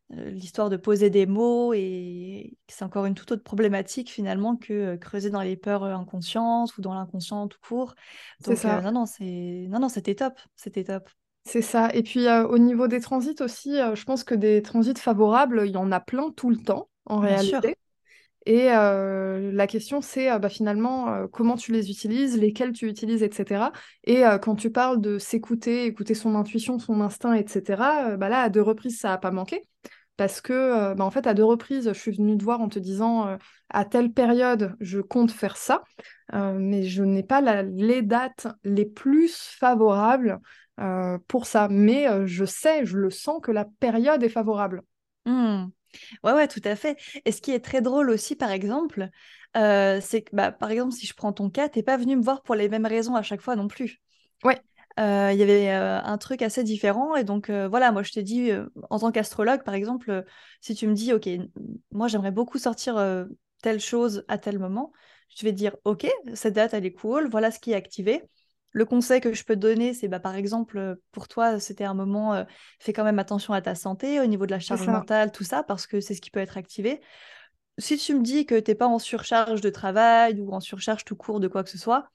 l'histoire de poser des mots et c'est encore une toute autre problématique finalement que euh, creuser dans les peurs euh, inconscientes ou dans l'inconscient tout court. Donc ça. non non c'est non non c'était top c'était top. C'est ça. Et puis au niveau des transits aussi, je pense que des transits favorables, il y en a plein tout le temps en réalité. Et euh, la question, c'est euh, bah, finalement euh, comment tu les utilises, lesquels tu utilises, etc. Et quand tu parles de s'écouter, écouter son intuition, son instinct, etc., bah là, à deux reprises, ça n'a pas manqué. Parce que, bah, en fait, à deux reprises, je suis venue te voir en te disant à telle période, je compte faire ça, mais je n'ai pas les dates les plus favorables pour ça. Mais je sais, je le sens que la période est favorable. Mmh. Ouais, ouais, tout à fait. Et ce qui est très drôle aussi, par exemple, euh, c'est que, bah, par exemple, si je prends ton cas, t'es pas venu me voir pour les mêmes raisons à chaque fois non plus. Ouais. Euh, il y avait euh, un truc assez différent. Et donc, voilà, moi, je t'ai dit, en tant qu'astrologue, par exemple, si tu me dis, OK, moi, j'aimerais beaucoup sortir telle chose à tel moment, je vais te dire, OK, cette date, elle est cool, voilà ce qui est activé. Le conseil que je peux te donner, c'est bah, par exemple, euh, pour toi, c'était un moment, euh, fais quand même attention à ta santé, au niveau de la charge mentale, tout ça, parce que c'est ce qui peut être activé. Si tu me dis que tu n'es pas en surcharge de travail ou en surcharge tout court de quoi que ce soit,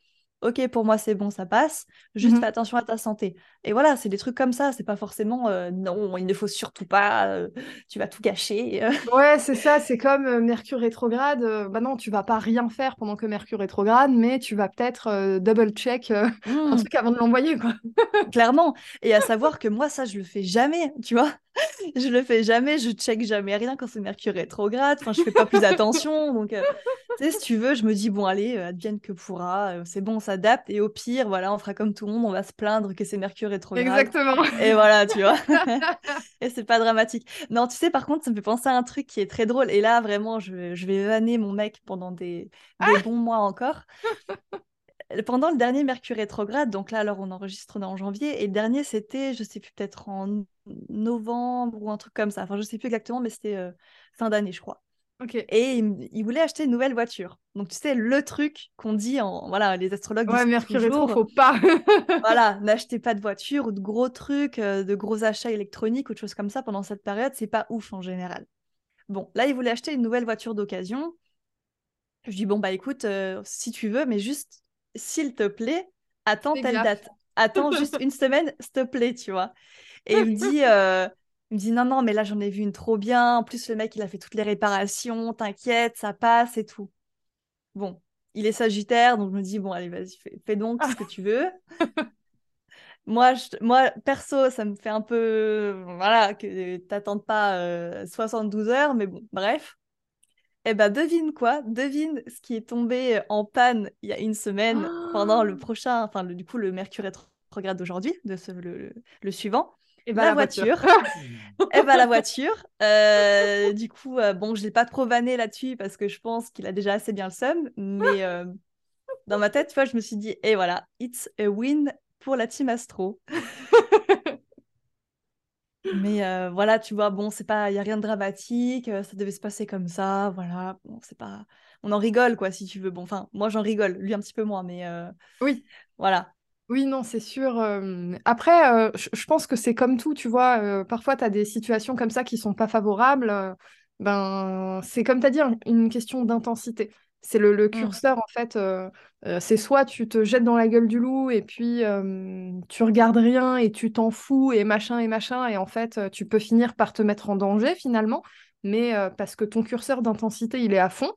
ok, pour moi c'est bon, ça passe. Juste Mhm. fais attention à ta santé. Et voilà, c'est des trucs comme ça. C'est pas forcément euh, non, il ne faut surtout pas, euh, tu vas tout gâcher. euh. Ouais, c'est ça, c'est comme Mercure rétrograde. bah non, tu vas pas rien faire pendant que Mercure rétrograde, mais tu vas peut-être euh, double-check euh, un Hmm, truc avant de l'envoyer, quoi. clairement. Et à savoir que moi, ça, je le fais jamais, tu vois. Je le fais jamais, je check jamais rien quand c'est Mercure rétrograde. Enfin, je fais pas plus attention. Donc, euh, tu sais, si tu veux, je me dis, bon, allez, euh, advienne que pourra. euh, c'est bon, on s'adapte. Et au pire, voilà, on fera comme tout le monde, on va se plaindre que c'est Mercure rétrograde. Exactement. Et voilà, tu vois. Et c'est pas dramatique. Non, tu sais, par contre, ça me fait penser à un truc qui est très drôle. Et là, vraiment, je, je vais vanner mon mec pendant des, des bons mois encore. Pendant le dernier Mercure rétrograde, donc là, alors on enregistre en janvier, et le dernier, c'était, je sais plus, peut-être en novembre ou un truc comme ça. Enfin, je sais plus exactement, mais c'était euh, fin d'année, je crois. Ok. Et il, voulait acheter une nouvelle voiture. Donc, tu sais, le truc qu'on dit en. Voilà, les astrologues Ouais, Mercure rétro, toujours. faut pas. Voilà, n'achetez pas de voiture ou de gros trucs, euh, de gros achats électroniques ou de choses comme ça pendant cette période, c'est pas ouf en général. Bon, là, il voulait acheter une nouvelle voiture d'occasion. Je dis, bon, bah écoute, euh, si tu veux, mais juste, s'il te plaît, attends telle date. Attends juste une semaine, s'il te plaît, tu vois. Et il me dit, euh, il me dit, non, non, mais là, j'en ai vu une trop bien. En plus, le mec, il a fait toutes les réparations, t'inquiète, ça passe et tout. Bon, il est sagittaire, donc je me dis, bon, allez, vas-y, fais, fais donc ce que tu veux. Moi, je- moi, perso, ça me fait un peu, voilà, que t'attendes pas euh, 72 heures, mais bon, bref. Eh ben, devine quoi? Devine ce qui est tombé en panne il y a une semaine pendant le prochain, enfin, le- du coup, le Mercure rétrograde d'aujourd'hui, de ce, le, le- le suivant. Et bah, La la voiture. voiture. Eh ben, la voiture. Euh, du coup, euh, bon, je l'ai pas trop vanné là-dessus parce que je pense qu'il a déjà assez bien le seum, mais euh, dans ma tête, tu vois, je me suis dit, et voilà, it's a win pour la team Astro. Mais euh, voilà, tu vois, bon, c'est pas, il y a rien de dramatique, euh, ça devait se passer comme ça, voilà, bon, c'est pas, on en rigole quoi, si tu veux. Bon, enfin, moi j'en rigole, lui un petit peu moins, mais euh, Oui. voilà. Oui, non, c'est sûr. Après, je pense que c'est comme tout, tu vois. parfois, tu as des situations comme ça qui sont pas favorables. ben, c'est comme tu as dit, un- une question d'intensité. C'est le, le Mm. curseur, en fait. euh, euh, c'est soit tu te jettes dans la gueule du loup et puis euh, tu regardes rien et tu t'en fous et machin et machin. Et en fait, tu peux finir par te mettre en danger finalement. Mais parce que ton curseur d'intensité, il est à fond.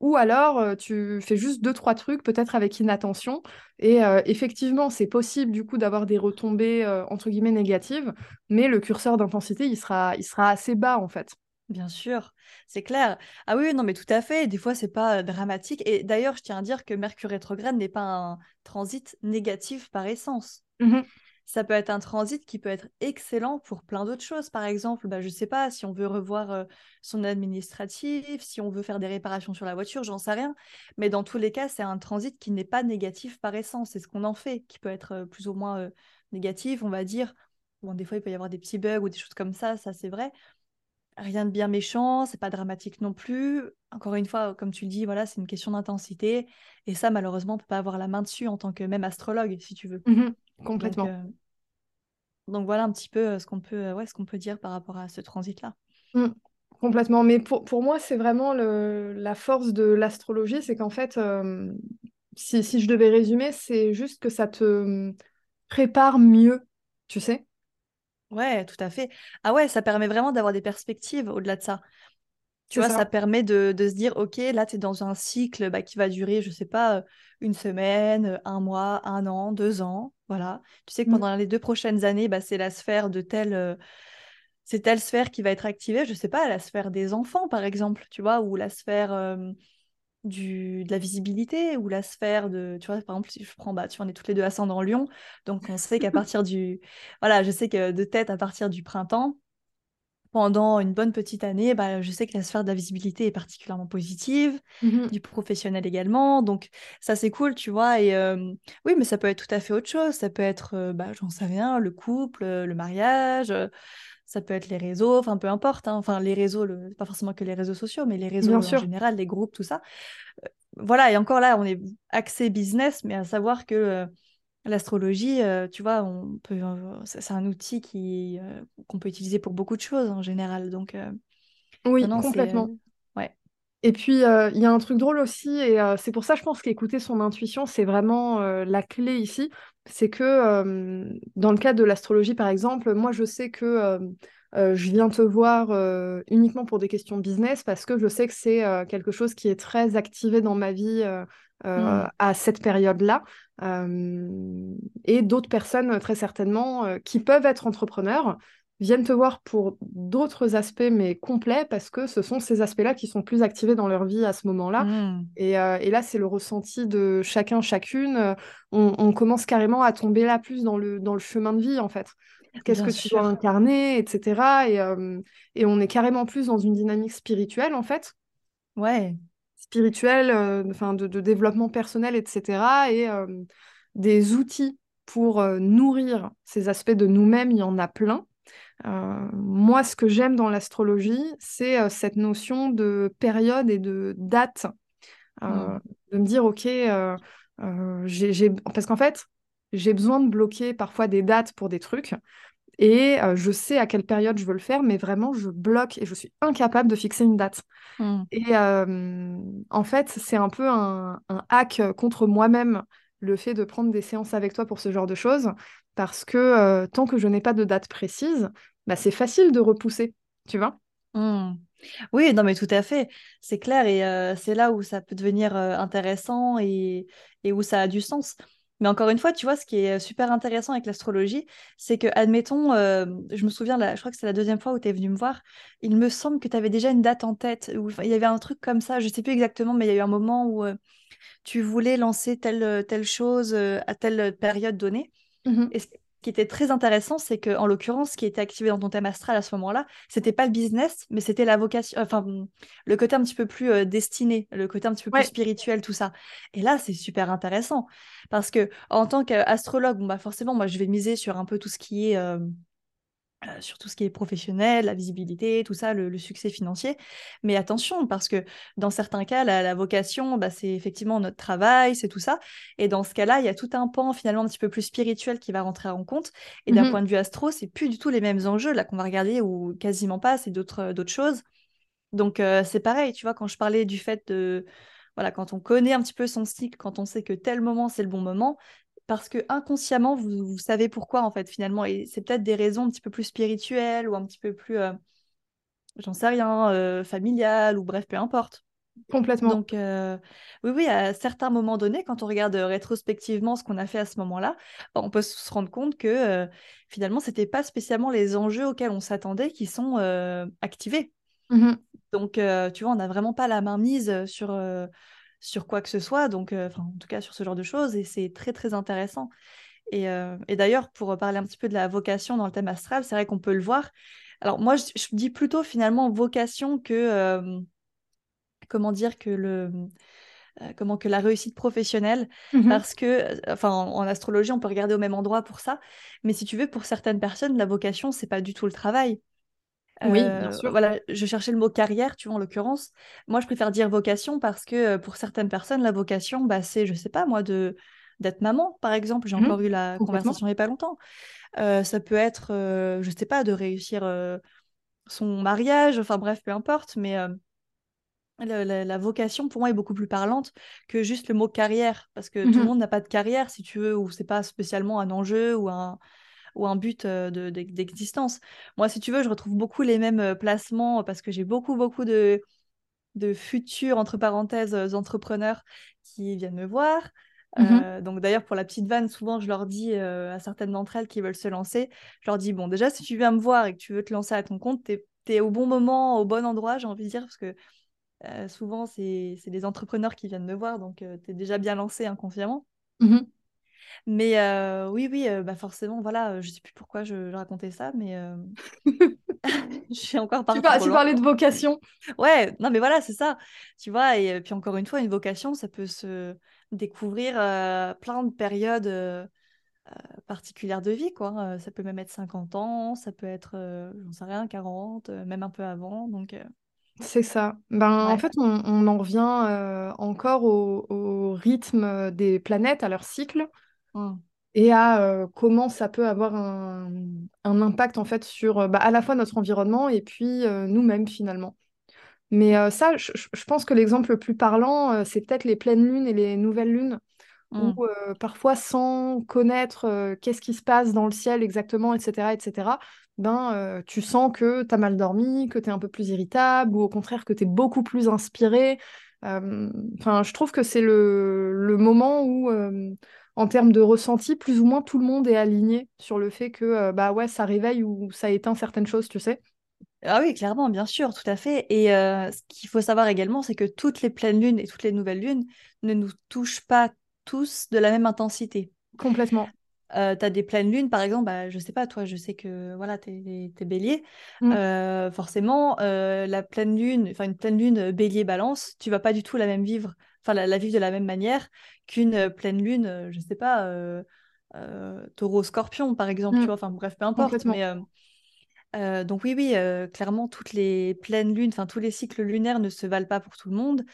Ou alors, tu fais juste deux, trois trucs, peut-être avec inattention. Et effectivement, c'est possible du coup d'avoir des retombées entre guillemets négatives, mais le curseur d'intensité, il sera, il sera assez bas en fait. Bien sûr, c'est clair. Ah oui, non, mais tout à fait. Des fois, c'est pas dramatique. Et d'ailleurs, je tiens à dire que Mercure rétrograde n'est pas un transit négatif par essence. Mhm. Ça peut être un transit qui peut être excellent pour plein d'autres choses. Par exemple, bah, je sais pas, si on veut revoir euh, son administratif, si on veut faire des réparations sur la voiture, j'en sais rien. Mais dans tous les cas, c'est un transit qui n'est pas négatif par essence. C'est ce qu'on en fait, qui peut être euh, plus ou moins euh, négatif, on va dire. Bon, des fois, il peut y avoir des petits bugs ou des choses comme ça, ça c'est vrai. Rien de bien méchant, c'est pas dramatique non plus. Encore une fois, comme tu le dis, voilà, c'est une question d'intensité. Et ça, malheureusement, on peut pas avoir la main dessus en tant que même astrologue, si tu veux. Donc, Complètement. euh, donc voilà un petit peu euh, ce qu'on peut, euh, ouais, ce qu'on peut dire par rapport à ce transit-là. Mm. Complètement. Mais pour, pour moi, c'est vraiment le, la force de l'astrologie, c'est qu'en fait, euh, si, si je devais résumer, c'est juste que ça te euh, prépare mieux, tu sais? Ouais, tout à fait. Ah ouais, ça permet vraiment d'avoir des perspectives au-delà de ça. Tu vois, ça. ça permet de, de se dire, OK, là, tu es dans un cycle bah, qui va durer, je sais pas, une semaine, un mois, un an, deux ans. Voilà. Tu sais que Mm. pendant les deux prochaines années, bah, c'est la sphère de telle, euh, c'est telle sphère qui va être activée. Je sais pas, la sphère des enfants, par exemple, tu vois, ou la sphère euh, du, de la visibilité, ou la sphère de, tu vois, par exemple, si je prends, bah, tu vois, on est toutes les deux ascendants Lion, donc on sait qu'à partir du, voilà, je sais que de tête, à partir du printemps, pendant une bonne petite année, bah, je sais que la sphère de la visibilité est particulièrement positive, Mhm. du professionnel également. Donc ça, c'est cool, tu vois. Et euh, oui, mais ça peut être tout à fait autre chose. Ça peut être, euh, bah, j'en sais rien, le couple, euh, le mariage. Ça peut être les réseaux, enfin peu importe. hein. Enfin, les réseaux, le... pas forcément que les réseaux sociaux, mais les réseaux Bien en sûr. général, les groupes, tout ça. Euh, voilà, et encore là, on est axé business, mais à savoir que euh, L'astrologie, euh, tu vois, on peut, c'est un outil qui, qu'on peut utiliser pour beaucoup de choses en général. Donc, Oui, non, complètement. ouais. Et puis, euh, il y a un truc drôle aussi, et euh, c'est pour ça, je pense qu'écouter son intuition, c'est vraiment euh, la clé ici. C'est que dans le cas de l'astrologie, par exemple, moi, je sais que je viens te voir uniquement pour des questions business parce que je sais que c'est quelque chose qui est très activé dans ma vie Hmm. à cette période-là. et d'autres personnes, très certainement, qui peuvent être entrepreneurs viennent te voir pour d'autres aspects, mais complets, parce que ce sont ces aspects-là qui sont plus activés dans leur vie à ce moment-là. Hmm. Et, euh, et là, c'est le ressenti de chacun, chacune. Euh, On, on commence carrément à tomber là plus dans le, dans le chemin de vie, en fait. Qu'est-ce que tu dois incarner, etc. Et, euh, et on est carrément plus dans une dynamique spirituelle, en fait. Ouais. Spirituelle, euh, de, de développement personnel, etc. Et des outils pour nourrir ces aspects de nous-mêmes, il y en a plein. Euh, moi, ce que j'aime dans l'astrologie, c'est euh, cette notion de période et de date. Euh, Hmm. de me dire, OK, parce qu'en fait, j'ai besoin de bloquer parfois des dates pour des trucs. Et je sais à quelle période je veux le faire, mais vraiment, je bloque et je suis incapable de fixer une date. Hmm. Et en fait, c'est un peu un, un hack contre moi-même, le fait de prendre des séances avec toi pour ce genre de choses, parce que euh, tant que je n'ai pas de date précise, bah, c'est facile de repousser, tu vois? Hmm. Oui, non, mais tout à fait, c'est clair, et euh, c'est là où ça peut devenir euh, intéressant et, où ça a du sens. Mais encore une fois, tu vois, ce qui est super intéressant avec l'astrologie, c'est que, admettons, je me souviens, je crois que c'est la deuxième fois où tu es venu me voir, il me semble que tu avais déjà une date en tête, enfin, il y avait un truc comme ça, je sais plus exactement, mais il y a eu un moment où tu voulais lancer telle, telle chose à telle période donnée. Mhm. Et ce qui était très intéressant, c'est que en l'occurrence, ce qui était activé dans ton thème astral à ce moment-là, c'était pas le business, mais c'était la vocation, enfin le côté un petit peu plus euh, destiné, le côté un petit peu plus spirituel, tout ça. Et là, c'est super intéressant parce que en tant qu'astrologue, bon bah forcément, moi je vais miser sur un peu tout ce qui est euh, euh, sur tout ce qui est professionnel, la visibilité, tout ça, le, le succès financier. Mais attention, parce que dans certains cas, la, la vocation, bah, c'est effectivement notre travail, c'est tout ça. Et dans ce cas-là, il y a tout un pan finalement un petit peu plus spirituel qui va rentrer en compte. Et d'un Mhm. point de vue astro, c'est plus du tout les mêmes enjeux là qu'on va regarder ou quasiment pas, c'est d'autres d'autres choses. Donc euh, c'est pareil, tu vois, quand je parlais du fait de, voilà, quand on connaît un petit peu son cycle, quand on sait que tel moment c'est le bon moment, parce que inconsciemment vous, vous savez pourquoi en fait finalement, et c'est peut-être des raisons un petit peu plus spirituelles ou un petit peu plus, euh, j'en sais rien, euh, familiales ou bref, peu importe. Complètement. Donc euh, oui, oui, à certains moments donnés, quand on regarde euh, rétrospectivement ce qu'on a fait à ce moment-là, bah, on peut se rendre compte que euh, finalement c'était pas spécialement les enjeux auxquels on s'attendait qui sont euh, activés. Mhm. Donc, tu vois, on n'a vraiment pas la main mise sur, sur quoi que ce soit, donc, euh, enfin, en tout cas sur ce genre de choses, et c'est très, très intéressant. Et, euh, et d'ailleurs, pour parler un petit peu de la vocation dans le thème astral, c'est vrai qu'on peut le voir. Alors, moi, je, je dis plutôt finalement vocation que, euh, comment dire, que le, comment que la réussite professionnelle, Mhm. parce que, enfin, en, en astrologie, on peut regarder au même endroit pour ça, mais si tu veux, pour certaines personnes, la vocation, c'est pas du tout le travail. Oui, bien Euh, sûr. voilà, je cherchais le mot carrière, tu vois, en l'occurrence. Moi, je préfère dire vocation parce que euh, pour certaines personnes, la vocation, bah, c'est, je sais pas, moi, de d'être maman, par exemple. J'ai Mhm. encore eu la conversation il n'y a pas longtemps. Euh, ça peut être, euh, je sais pas, de réussir son mariage, enfin bref, peu importe, mais la, la- la vocation, pour moi, est beaucoup plus parlante que juste le mot carrière, parce que tout le monde n'a pas de carrière, si tu veux, ou c'est pas spécialement un enjeu ou un ou un but euh, de- d'existence. Moi, si tu veux, je retrouve beaucoup les mêmes placements parce que j'ai beaucoup, beaucoup de, de futurs, entre parenthèses, entrepreneurs qui viennent me voir. Euh, donc d'ailleurs, pour la petite vanne, souvent, je leur dis euh, à certaines d'entre elles qui veulent se lancer, je leur dis, bon, déjà, si tu viens me voir et que tu veux te lancer à ton compte, t'es, t'es au bon moment, au bon endroit, j'ai envie de dire, parce que euh, souvent, c'est, des entrepreneurs qui viennent me voir, donc tu es déjà bien lancé inconsciemment. Mhm. Mais euh, oui, oui, euh, bah forcément, voilà, je sais plus pourquoi je, je racontais ça, mais euh, je suis encore Tu partie par- tu loin. parlais de vocation. Ouais, non, mais voilà, c'est ça, tu vois. Et puis encore une fois, une vocation, ça peut se découvrir plein de périodes particulières de vie, quoi. Euh, ça peut même être 50 ans, ça peut être, j'en sais rien, 40, euh, même un peu avant. Donc, C'est ça. Ben, en fait, on, on en revient euh, encore au, au rythme des planètes, à leur cycle, Mm. et à euh, comment ça peut avoir un, un impact en fait sur euh, bah, à la fois notre environnement et puis euh, nous-mêmes finalement. Mais euh, ça, je, je pense que l'exemple le plus parlant, c'est peut-être les pleines lunes et les nouvelles lunes, où Mm. euh, parfois, sans connaître qu'est-ce qui se passe dans le ciel exactement, etc., etc., ben, tu sens que tu as mal dormi, que tu es un peu plus irritable, ou au contraire que tu es beaucoup plus inspiré. Euh, je trouve que c'est le, le moment où, euh, en termes de ressenti, plus ou moins tout le monde est aligné sur le fait que euh, bah ouais, ça réveille ou ça éteint certaines choses, tu sais. Ah oui, clairement, bien sûr, tout à fait. Et euh, ce qu'il faut savoir également, c'est que toutes les pleines lunes et toutes les nouvelles lunes ne nous touchent pas tous de la même intensité. Complètement. Euh, tu as des pleines lunes, par exemple, bah, je sais pas, toi, je sais que voilà, tu es, bélier. Mm. Euh, forcément, euh, la pleine lune, enfin une pleine lune bélier-balance, tu vas pas du tout la même vivre, enfin la, la vivre de la même manière qu'une euh, pleine lune, euh, je sais pas, euh, euh, taureau-scorpion, par exemple, tu Mm. vois, enfin bref, peu importe. Mais donc oui, oui, clairement, toutes les pleines lunes, enfin tous les cycles lunaires ne se valent pas pour tout le monde.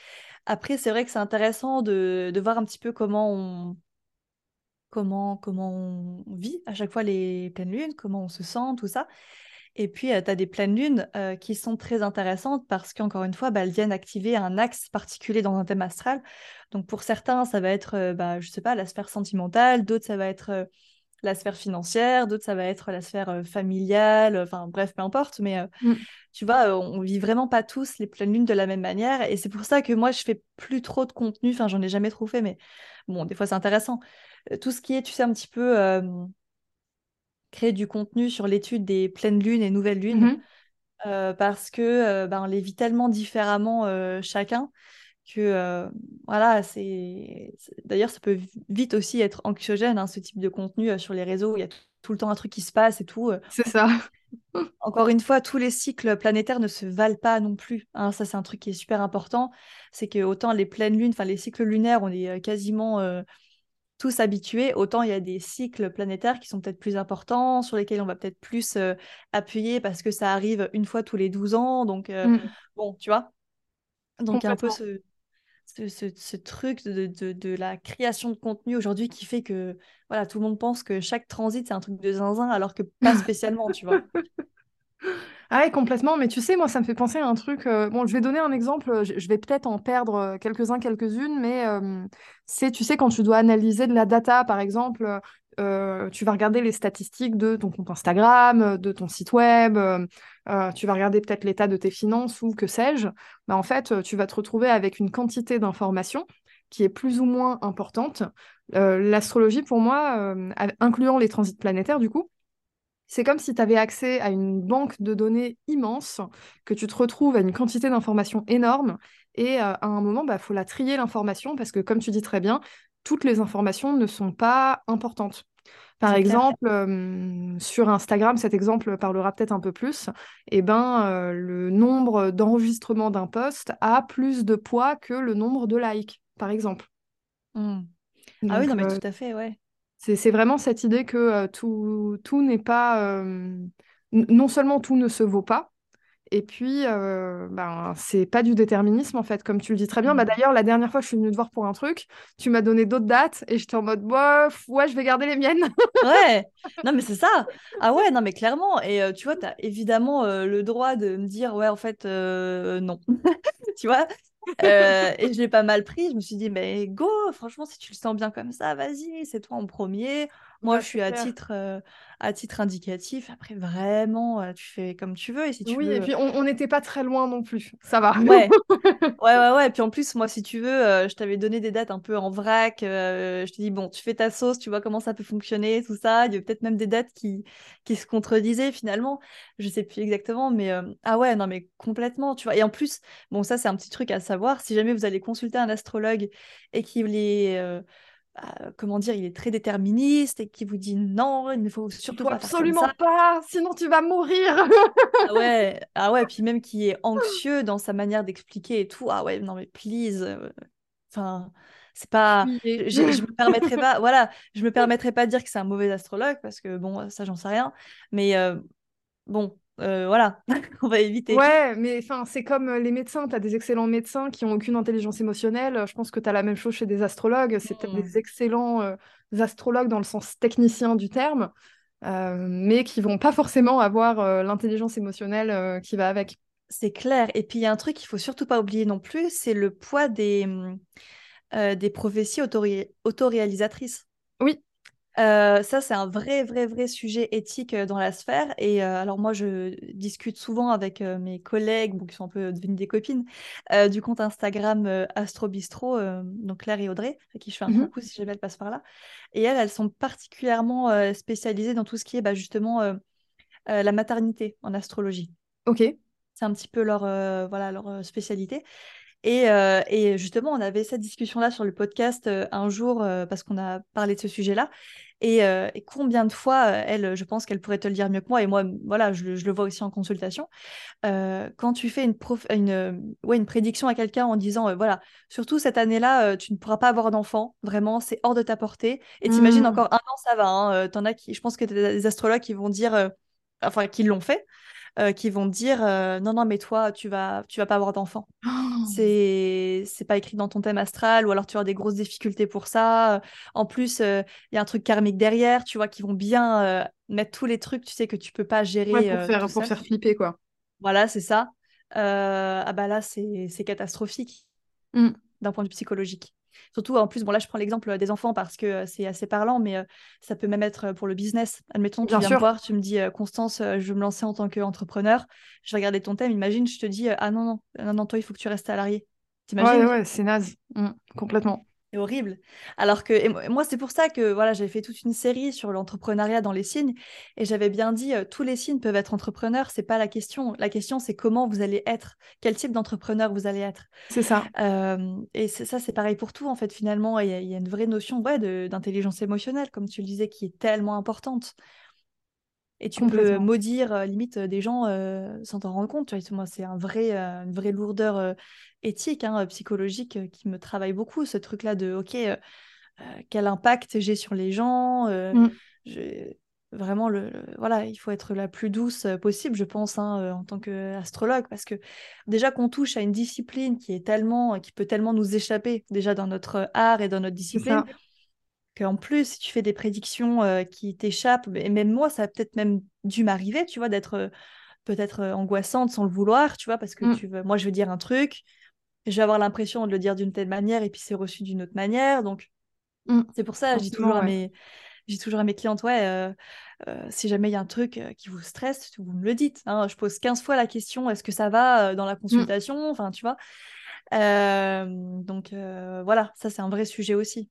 Après, c'est vrai que c'est intéressant de, de voir un petit peu comment on comment, comment on vit à chaque fois les pleines lunes, comment on se sent, tout ça. Et puis, tu as des pleines lunes euh, qui sont très intéressantes parce qu'encore une fois, bah, elles viennent activer un axe particulier dans un thème astral. Donc, pour certains, ça va être, euh, bah, je sais pas, la sphère sentimentale, d'autres, ça va être euh, la sphère financière, d'autres, ça va être la sphère euh, familiale, enfin, bref, peu importe. Mais euh, Mm. tu vois, euh, on vit vraiment pas tous les pleines lunes de la même manière. Et c'est pour ça que moi, je fais plus trop de contenu. Enfin, j'en ai jamais trop fait, mais bon, des fois, c'est intéressant. Euh, Tout ce qui est, tu sais, un petit peu euh, créer du contenu sur l'étude des pleines lunes et nouvelles lunes, Mhm. euh, parce que euh, ben, on les vit tellement différemment euh, chacun que voilà, c'est d'ailleurs ça peut vite aussi être anxiogène hein, ce type de contenu sur les réseaux, il y a tout, le temps un truc qui se passe et tout. C'est ça. Encore une fois, tous les cycles planétaires ne se valent pas non plus. hein. Ça, c'est un truc qui est super important. C'est que autant les pleines lunes, enfin les cycles lunaires, on est quasiment tous habitués, autant il y a des cycles planétaires qui sont peut-être plus importants, sur lesquels on va peut-être plus euh, appuyer parce que ça arrive une fois tous les 12 ans. Donc, euh, Mm. bon, tu vois? Donc, il y a un peu ce, ce, ce- ce truc de, de, de la création de contenu aujourd'hui qui fait que voilà, tout le monde pense que chaque transit, c'est un truc de zinzin, alors que pas spécialement, tu vois? Ah ouais, complètement. Mais tu sais, moi, ça me fait penser à un truc. euh, bon, je vais donner un exemple. Je, vais peut-être en perdre euh, quelques-uns, quelques-unes, mais euh, c'est, tu sais, quand tu dois analyser de la data, par exemple, tu vas regarder les statistiques de ton compte Instagram, de ton site web, tu vas regarder peut-être l'état de tes finances ou que sais-je. Bah, en fait, tu vas te retrouver avec une quantité d'informations qui est plus ou moins importante. L'astrologie, pour moi, incluant les transits planétaires, du coup, c'est comme si tu avais accès à une banque de données immense, que tu te retrouves à une quantité d'informations énorme, et euh, à un moment, il bah, faut la trier l'information, parce que comme tu dis très bien, toutes les informations ne sont pas importantes. Par exemple, euh, sur Instagram, cet exemple parlera peut-être un peu plus, eh ben, euh, le nombre d'enregistrements d'un post a plus de poids que le nombre de likes, par exemple. Mm. Ah oui, non, mais euh, tout à fait, ouais. C'est c'est vraiment cette idée que euh, tout, tout n'est pas... euh, non seulement tout ne se vaut pas, et puis euh, ben, c'est pas du déterminisme en fait, comme tu le dis très bien. Bah, Mm. d'ailleurs, la dernière fois que je suis venue te voir pour un truc, tu m'as donné d'autres dates et j'étais en mode, bof, ouais, je vais garder les miennes. Ouais, non mais c'est ça. Ah ouais, non mais clairement. Et tu vois, tu as évidemment le droit de me dire, ouais, en fait, non. Tu vois? Euh, et je l'ai pas mal pris. Je me suis dit, mais go, franchement, si tu le sens bien comme ça, vas-y, c'est toi en premier. Moi, je suis à clair. titre, euh, à titre indicatif. Après, vraiment, euh, tu fais comme tu veux. Et si tu Oui, et puis on n'était pas très loin non plus, ça va. Ouais, Ouais, ouais, ouais. Puis en plus, moi, si tu veux, euh, je t'avais donné des dates un peu en vrac. euh, je te dis, bon, tu fais ta sauce, tu vois comment ça peut fonctionner, tout ça. Il y a peut-être même des dates qui, qui se contredisaient finalement. Je sais plus exactement, mais euh, ah ouais, non, mais complètement, tu vois. Et en plus, bon, ça, c'est un petit truc à savoir. Si jamais vous allez consulter un astrologue et qu'il est, euh, ah, comment dire, il est très déterministe et qu'il vous dit non, il ne faut surtout faut pas faire comme absolument ça. pas, sinon tu vas mourir. Ah ouais, ah ouais, puis même qui est anxieux dans sa manière d'expliquer et tout. Ah ouais, non mais please. euh, Enfin, c'est pas. Je me permettrai pas. Voilà, je me permettrai pas de dire que c'est un mauvais astrologue parce que bon, ça j'en sais rien. Mais euh, bon, euh, voilà, on va éviter. Ouais, mais enfin, c'est comme euh, les médecins. Tu as des excellents médecins qui ont aucune intelligence émotionnelle. Je pense que tu as la même chose chez des astrologues. C'est peut-être Hmm. des excellents euh, astrologues dans le sens technicien du terme, euh, mais qui vont pas forcément avoir l'intelligence émotionnelle qui va avec. C'est clair. Et puis, il y a un truc qu'il faut surtout pas oublier non plus, c'est le poids des, des prophéties autoré- autoréalisatrices. Oui. Euh, ça, c'est un vrai, vrai, vrai sujet éthique euh, dans la sphère. Et euh, alors, moi, je discute souvent avec euh, mes collègues, bon, qui sont un peu devenues des copines, du compte Instagram Astro Bistro, euh, donc Claire et Audrey, à qui je fais un Mhm. coucou si jamais elles passent par là. Et elles, elles sont particulièrement spécialisées dans tout ce qui est bah, justement la maternité en astrologie. Ok. C'est un petit peu leur, voilà, leur spécialité. Et, euh, et justement, on avait cette discussion-là sur le podcast euh, un jour euh, parce qu'on a parlé de ce sujet-là. Et, euh, et combien de fois, euh, elle, je pense qu'elle pourrait te le dire mieux que moi, et moi, voilà, je, le- je le vois aussi en consultation, euh, quand tu fais une, prof- une, ouais, une prédiction à quelqu'un en disant, euh, voilà, surtout cette année-là, tu ne pourras pas avoir d'enfant, vraiment, c'est hors de ta portée. Et t'imagines Hmm. encore un an, ça va. Hein, t'en as qui, je pense que t'as des astrologues qui vont dire, enfin, qui l'ont fait, euh, qui vont dire, euh, non, non, mais toi, tu vas, tu vas pas avoir d'enfant Oh. c'est c'est pas écrit dans ton thème astral ou alors tu as des grosses difficultés pour ça. En plus, euh, il y a un truc karmique derrière, tu vois, qui vont bien mettre tous les trucs, tu sais, que tu peux pas Ouais, gérer pour faire, pour faire flipper, quoi. Voilà, c'est ça. Ah bah là, c'est c'est catastrophique Hmm. d'un point de vue psychologique. Surtout, en plus, bon là, je prends l'exemple des enfants parce que euh, c'est assez parlant, mais euh, ça peut même être euh, pour le business. Admettons, tu Bien viens me voir, tu me dis, euh, Constance, euh, je veux me lancer en tant qu'entrepreneur. Je vais regarder ton thème, imagine, je te dis, euh, ah non, non, non, non, toi, il faut que tu restes salarié. Ouais, T'imagines? ouais, c'est naze. Hmm. Complètement. C'est horrible. Alors que, et moi, c'est pour ça que voilà, j'avais fait toute une série sur l'entrepreneuriat dans les signes et j'avais bien dit, euh, tous les signes peuvent être entrepreneurs, c'est pas la question. La question, c'est comment vous allez être, quel type d'entrepreneur vous allez être. C'est ça. Euh, et ça, c'est pareil pour tout, en fait, finalement. Il y, a il y a une vraie notion ouais, d'intelligence émotionnelle, comme tu le disais, qui est tellement importante. Et tu peux maudire euh, limite euh, des gens euh, sans t'en rendre compte. Tu vois, moi, c'est un vrai, euh, une vraie lourdeur euh, éthique, hein, psychologique, qui me travaille beaucoup, ce truc-là de, OK, quel impact j'ai sur les gens. je- Vraiment, le, le- voilà, il faut être la plus douce possible, je pense, hein, en tant qu'astrologue, parce que déjà qu'on touche à une discipline qui est tellement, qui peut tellement nous échapper, déjà dans notre art et dans notre discipline. Qu'en plus, si tu fais des prédictions euh, qui t'échappent, et même moi, ça a peut-être même dû m'arriver, tu vois, d'être euh, peut-être euh, angoissante sans le vouloir, tu vois, parce que Hmm. tu veux, moi, je veux dire un truc, je vais avoir l'impression de le dire d'une telle manière, et puis c'est reçu d'une autre manière, donc Hmm. c'est pour ça, je dis toujours à mes, dis toujours à mes clientes, ouais, euh, euh, si jamais il y a un truc qui vous stresse, vous me le dites. hein. Je pose 15 fois la question, est-ce que ça va dans la Hmm. consultation Enfin, tu vois. Euh, donc voilà, ça c'est un vrai sujet aussi.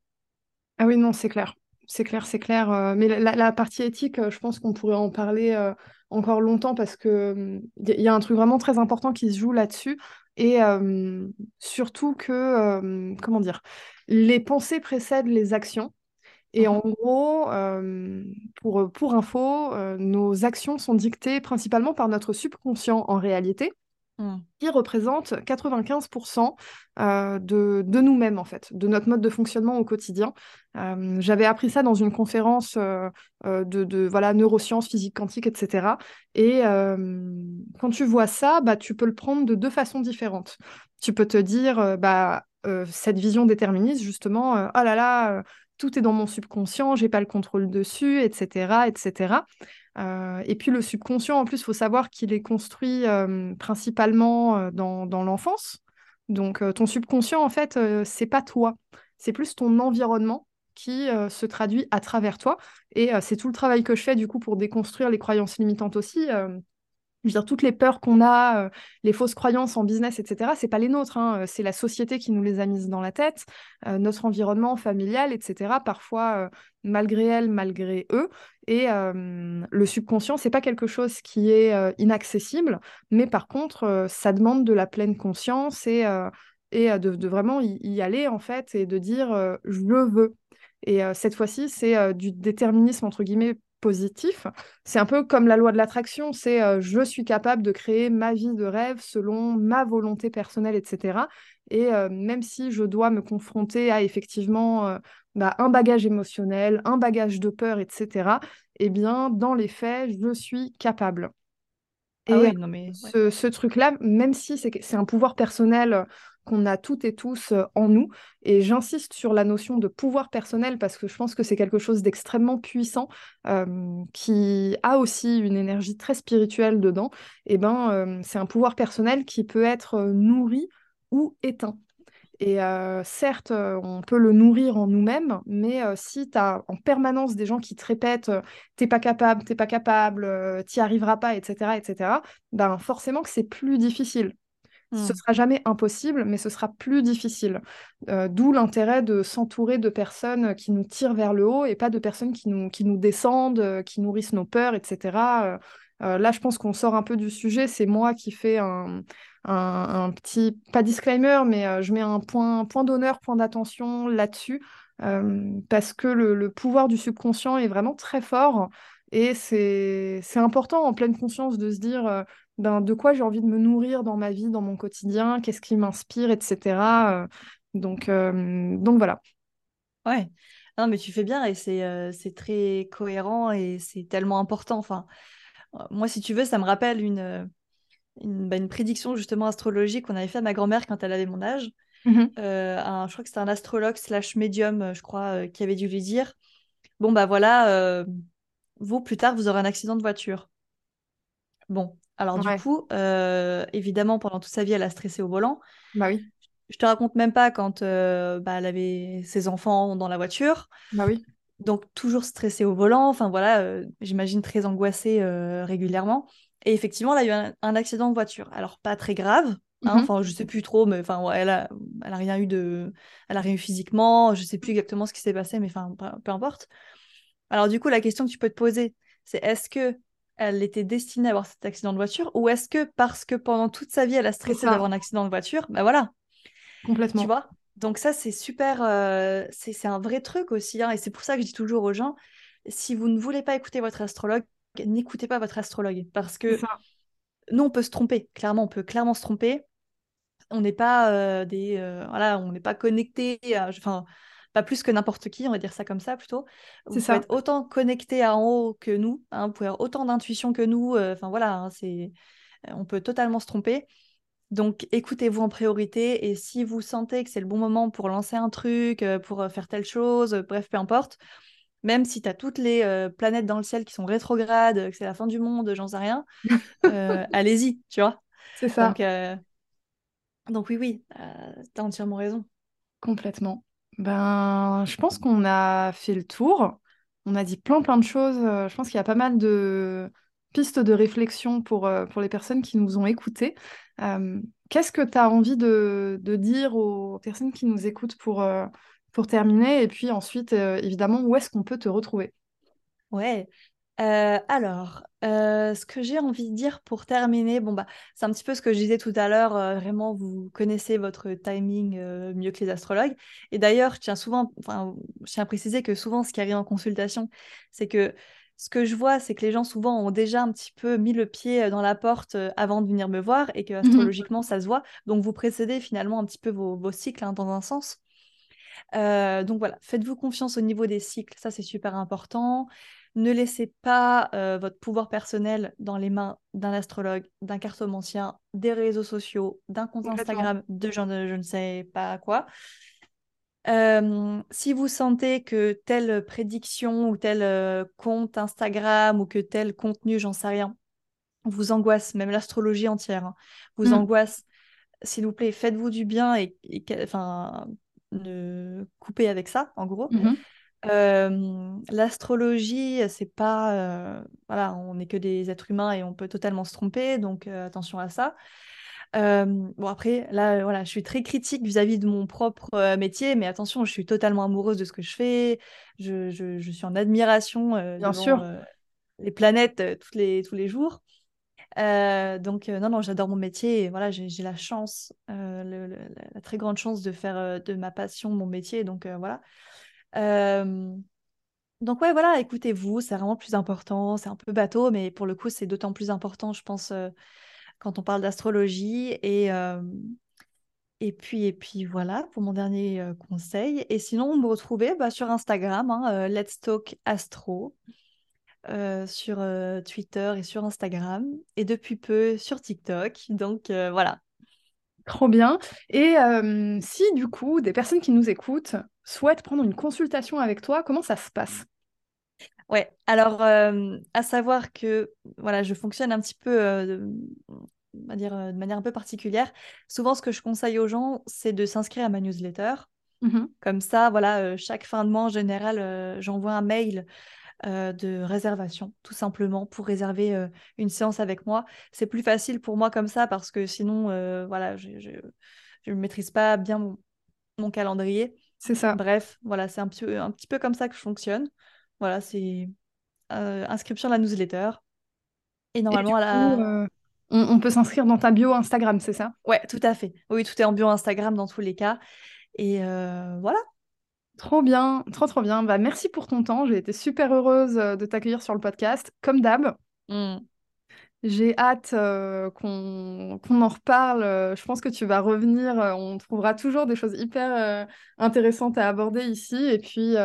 Ah oui, non, c'est clair. C'est clair, c'est clair. euh, mais la, partie éthique, euh, je pense qu'on pourrait en parler euh, encore longtemps parce que il y, a un truc vraiment très important qui se joue là-dessus. Et euh, surtout que, euh, comment dire, les pensées précèdent les actions. Et en Mhm. gros, euh, pour, pour info, nos actions sont dictées principalement par notre subconscient en réalité Mm. qui représente 95% euh, de, de nous-mêmes, en fait, de notre mode de fonctionnement au quotidien. Euh, j'avais appris ça dans une conférence euh, de, de, voilà, neurosciences, physique quantique, etc. Et quand tu vois ça, bah, tu peux le prendre de deux façons différentes. Tu peux te dire, bah, cette vision déterministe, justement, oh là là, tout est dans mon subconscient, j'ai pas le contrôle dessus, etc., etc. Euh, et puis le subconscient, en plus, il faut savoir qu'il est construit euh, principalement euh, dans, l'enfance. Donc ton subconscient, en fait, c'est pas toi, c'est plus ton environnement qui se traduit à travers toi. Et c'est tout le travail que je fais, du coup, pour déconstruire les croyances limitantes aussi. Veux dire, toutes les peurs qu'on a, euh, les fausses croyances en business, etc., c'est pas les nôtres, hein, euh, c'est la société qui nous les a mises dans la tête, euh, notre environnement familial, etc., parfois malgré elles, malgré eux. Et le subconscient, c'est pas quelque chose qui est inaccessible, mais par contre, ça demande de la pleine conscience et, et de, vraiment y, aller, en fait, et de dire je le veux. Et cette fois-ci, c'est du déterminisme, entre guillemets, positif. C'est un peu comme la loi de l'attraction, c'est euh, je suis capable de créer ma vie de rêve selon ma volonté personnelle, etc. Et euh, même si je dois me confronter à effectivement euh, bah, un bagage émotionnel, un bagage de peur, etc., eh bien, dans les faits, je suis capable. Ah Et non mais ce, ce truc-là, même si c'est un pouvoir personnel qu'on a toutes et tous en nous. Et j'insiste sur la notion de pouvoir personnel parce que je pense que c'est quelque chose d'extrêmement puissant qui a aussi une énergie très spirituelle dedans. Et ben, c'est un pouvoir personnel qui peut être nourri ou éteint. Et euh, certes, euh, on peut le nourrir en nous-mêmes, mais euh, si tu as en permanence des gens qui te répètent t'es pas capable, t'es pas capable, t'y arriveras pas, etc., etc., ben forcément que c'est plus difficile. Ce Hmm. sera jamais impossible, mais ce sera plus difficile. D'où l'intérêt de s'entourer de personnes qui nous tirent vers le haut et pas de personnes qui nous, qui nous descendent, qui nourrissent nos peurs, etc. là, je pense qu'on sort un peu du sujet. C'est moi qui fais un, un, petit, pas disclaimer, mais euh, je mets un point, point d'honneur, point d'attention là-dessus, euh, parce que le, le, pouvoir du subconscient est vraiment très fort. Et c'est important en pleine conscience de se dire euh, ben, de quoi j'ai envie de me nourrir dans ma vie, dans mon quotidien, qu'est-ce qui m'inspire, etc. donc, donc voilà. Ouais, non, mais tu fais bien et c'est très cohérent et c'est tellement important. Enfin, moi, si tu veux, ça me rappelle une, une, bah, une, prédiction justement astrologique qu'on avait fait à ma grand-mère quand elle avait mon âge. Mmh euh, un, je crois que c'était un astrologue slash médium, euh, je crois, euh, qui avait dû lui dire Bon, bah voilà, euh, vous, plus tard, vous aurez un accident de voiture. Bon, alors ouais. du coup, euh, évidemment, pendant toute sa vie, elle a stressé au volant. Bah oui. Je te raconte même pas quand euh, bah, elle avait ses enfants dans la voiture. Bah oui. Donc, toujours stressée au volant. Enfin, voilà, euh, j'imagine très angoissée régulièrement. Et effectivement, elle a eu un, un, accident de voiture. Alors, pas très grave. Hein, Mmh enfin, je sais plus trop, mais enfin, elle a, elle a rien eu de, elle a rien eu physiquement. Je sais plus exactement ce qui s'est passé, mais enfin, peu importe. Alors, du coup, la question que tu peux te poser, c'est est-ce que elle était destinée à avoir cet accident de voiture ou est-ce que parce que pendant toute sa vie, elle a stressé d'avoir un accident de voiture, ben voilà. Complètement. Tu vois? Donc ça, c'est super, euh, c'est un vrai truc aussi. Hein, et c'est pour ça que je dis toujours aux gens, si vous ne voulez pas écouter votre astrologue, n'écoutez pas votre astrologue. Parce que nous, on peut se tromper. Clairement, on peut clairement se tromper. On n'est pas euh, des... Euh, voilà, on n'est pas connecté Enfin, pas plus que n'importe qui, on va dire ça comme ça plutôt. Vous pouvez ça. être autant connecté à en haut que nous. Hein, vous pouvez avoir autant d'intuition que nous. Euh, enfin, voilà, hein, c'est... On peut totalement se tromper. Donc, écoutez-vous en priorité et si vous sentez que c'est le bon moment pour lancer un truc, euh, pour faire telle chose, bref, peu importe, même si tu as toutes les euh, planètes dans le ciel qui sont rétrogrades, que c'est la fin du monde, j'en sais rien, euh, allez-y, tu vois. C'est ça. Donc, euh, donc oui, oui, tu as entièrement raison. Complètement. Ben, je pense qu'on a fait le tour. On a dit plein, plein de choses. Je pense qu'il y a pas mal de pistes de réflexion pour, pour les personnes qui nous ont écoutés. Euh, Qu'est-ce que tu as envie de, de, dire aux personnes qui nous écoutent pour, euh, pour terminer? Et puis ensuite, euh, évidemment, où est-ce qu'on peut te retrouver? Ouais. Euh, alors, euh, ce que j'ai envie de dire pour terminer, bon bah, c'est un petit peu ce que je disais tout à l'heure. Euh, vraiment, vous connaissez votre timing mieux que les astrologues. Et d'ailleurs, je tiens souvent, enfin, je tiens à préciser que souvent, ce qui arrive en consultation, c'est que ce que je vois, c'est que les gens souvent ont déjà un petit peu mis le pied dans la porte avant de venir me voir et que astrologiquement, ça se voit. Donc, vous précédez finalement un petit peu vos, vos cycles hein, dans un sens. Euh, donc voilà, faites-vous confiance au niveau des cycles, ça c'est super important. Ne laissez pas euh, votre pouvoir personnel dans les mains d'un astrologue, d'un cartomancien, des réseaux sociaux, d'un compte Instagram, de je ne sais pas quoi. Euh, si vous sentez que telle prédiction ou tel euh, compte Instagram ou que tel contenu, j'en sais rien, vous angoisse, même l'astrologie entière, hein, vous Mm. angoisse, s'il vous plaît, faites-vous du bien et, enfin, ne coupez avec ça, en gros. Mhm. Euh, l'astrologie, c'est pas. euh, voilà, on n'est que des êtres humains et on peut totalement se tromper, donc euh, attention à ça. Bon, après, là, voilà, je suis très critique vis-à-vis de mon propre métier, mais attention, je suis totalement amoureuse de ce que je fais. Je, je- je suis en admiration Bien devant sûr. les planètes toutes les, tous les jours. Donc, non, non, j'adore mon métier et voilà, j'ai la chance, le- le- la très grande chance de faire de ma passion mon métier. Donc, voilà. Euh, donc ouais, voilà, écoutez-vous, c'est vraiment plus important. C'est un peu bateau, mais pour le coup, c'est d'autant plus important, je pense, euh, quand on parle d'astrologie. Et, euh, et puis, et puis voilà, pour mon dernier conseil. Et sinon, vous me retrouvez bah, sur Instagram, hein, Let's Talk Astro, sur Twitter et sur Instagram, et depuis peu sur TikTok. Donc voilà. Trop bien. Et si du coup, des personnes qui nous écoutent souhaitent prendre une consultation avec toi, comment ça se passe? Ouais, alors à savoir que voilà, je fonctionne un petit peu de, on dire, de manière un peu particulière. Souvent, ce que je conseille aux gens, c'est de s'inscrire à ma newsletter. Mmh Comme ça, voilà, chaque fin de mois, en général, j'envoie un mail de réservation, tout simplement, pour réserver une séance avec moi. C'est plus facile pour moi comme ça parce que sinon, voilà, je ne maîtrise pas bien mon, calendrier. C'est ça. Bref, voilà, c'est un petit, un petit peu comme ça que je fonctionne. Voilà, c'est inscription à la newsletter. Et normalement, à la... on, peut s'inscrire dans ta bio Instagram, c'est ça? Ouais, tout à fait. Oui, tout est en bio Instagram dans tous les cas. Et voilà, Trop bien, trop trop bien. Bah, merci pour ton temps. J'ai été super heureuse euh, de t'accueillir sur le podcast, comme d'hab. Mmh. J'ai hâte euh, qu'on en reparle. Euh, je pense que tu vas revenir. on trouvera toujours des choses hyper intéressantes à aborder ici. Et puis,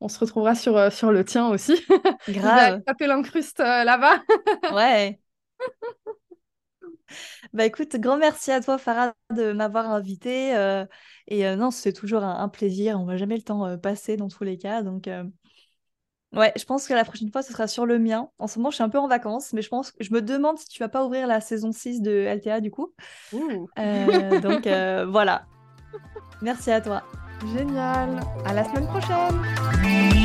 on se retrouvera sur, sur le tien aussi. Grave. Taper l'incruste là-bas. ouais. Bah écoute, grand merci à toi Farah de m'avoir invité. Euh, et euh, non, c'est toujours un, plaisir. On va jamais le temps euh, passer dans tous les cas. Donc ouais, je pense que la prochaine fois, ce sera sur le mien. En ce moment, je suis un peu en vacances, mais je pense je me demande si tu vas pas ouvrir la saison 6 de LTA du coup. donc voilà. Merci à toi. Génial. À la semaine prochaine.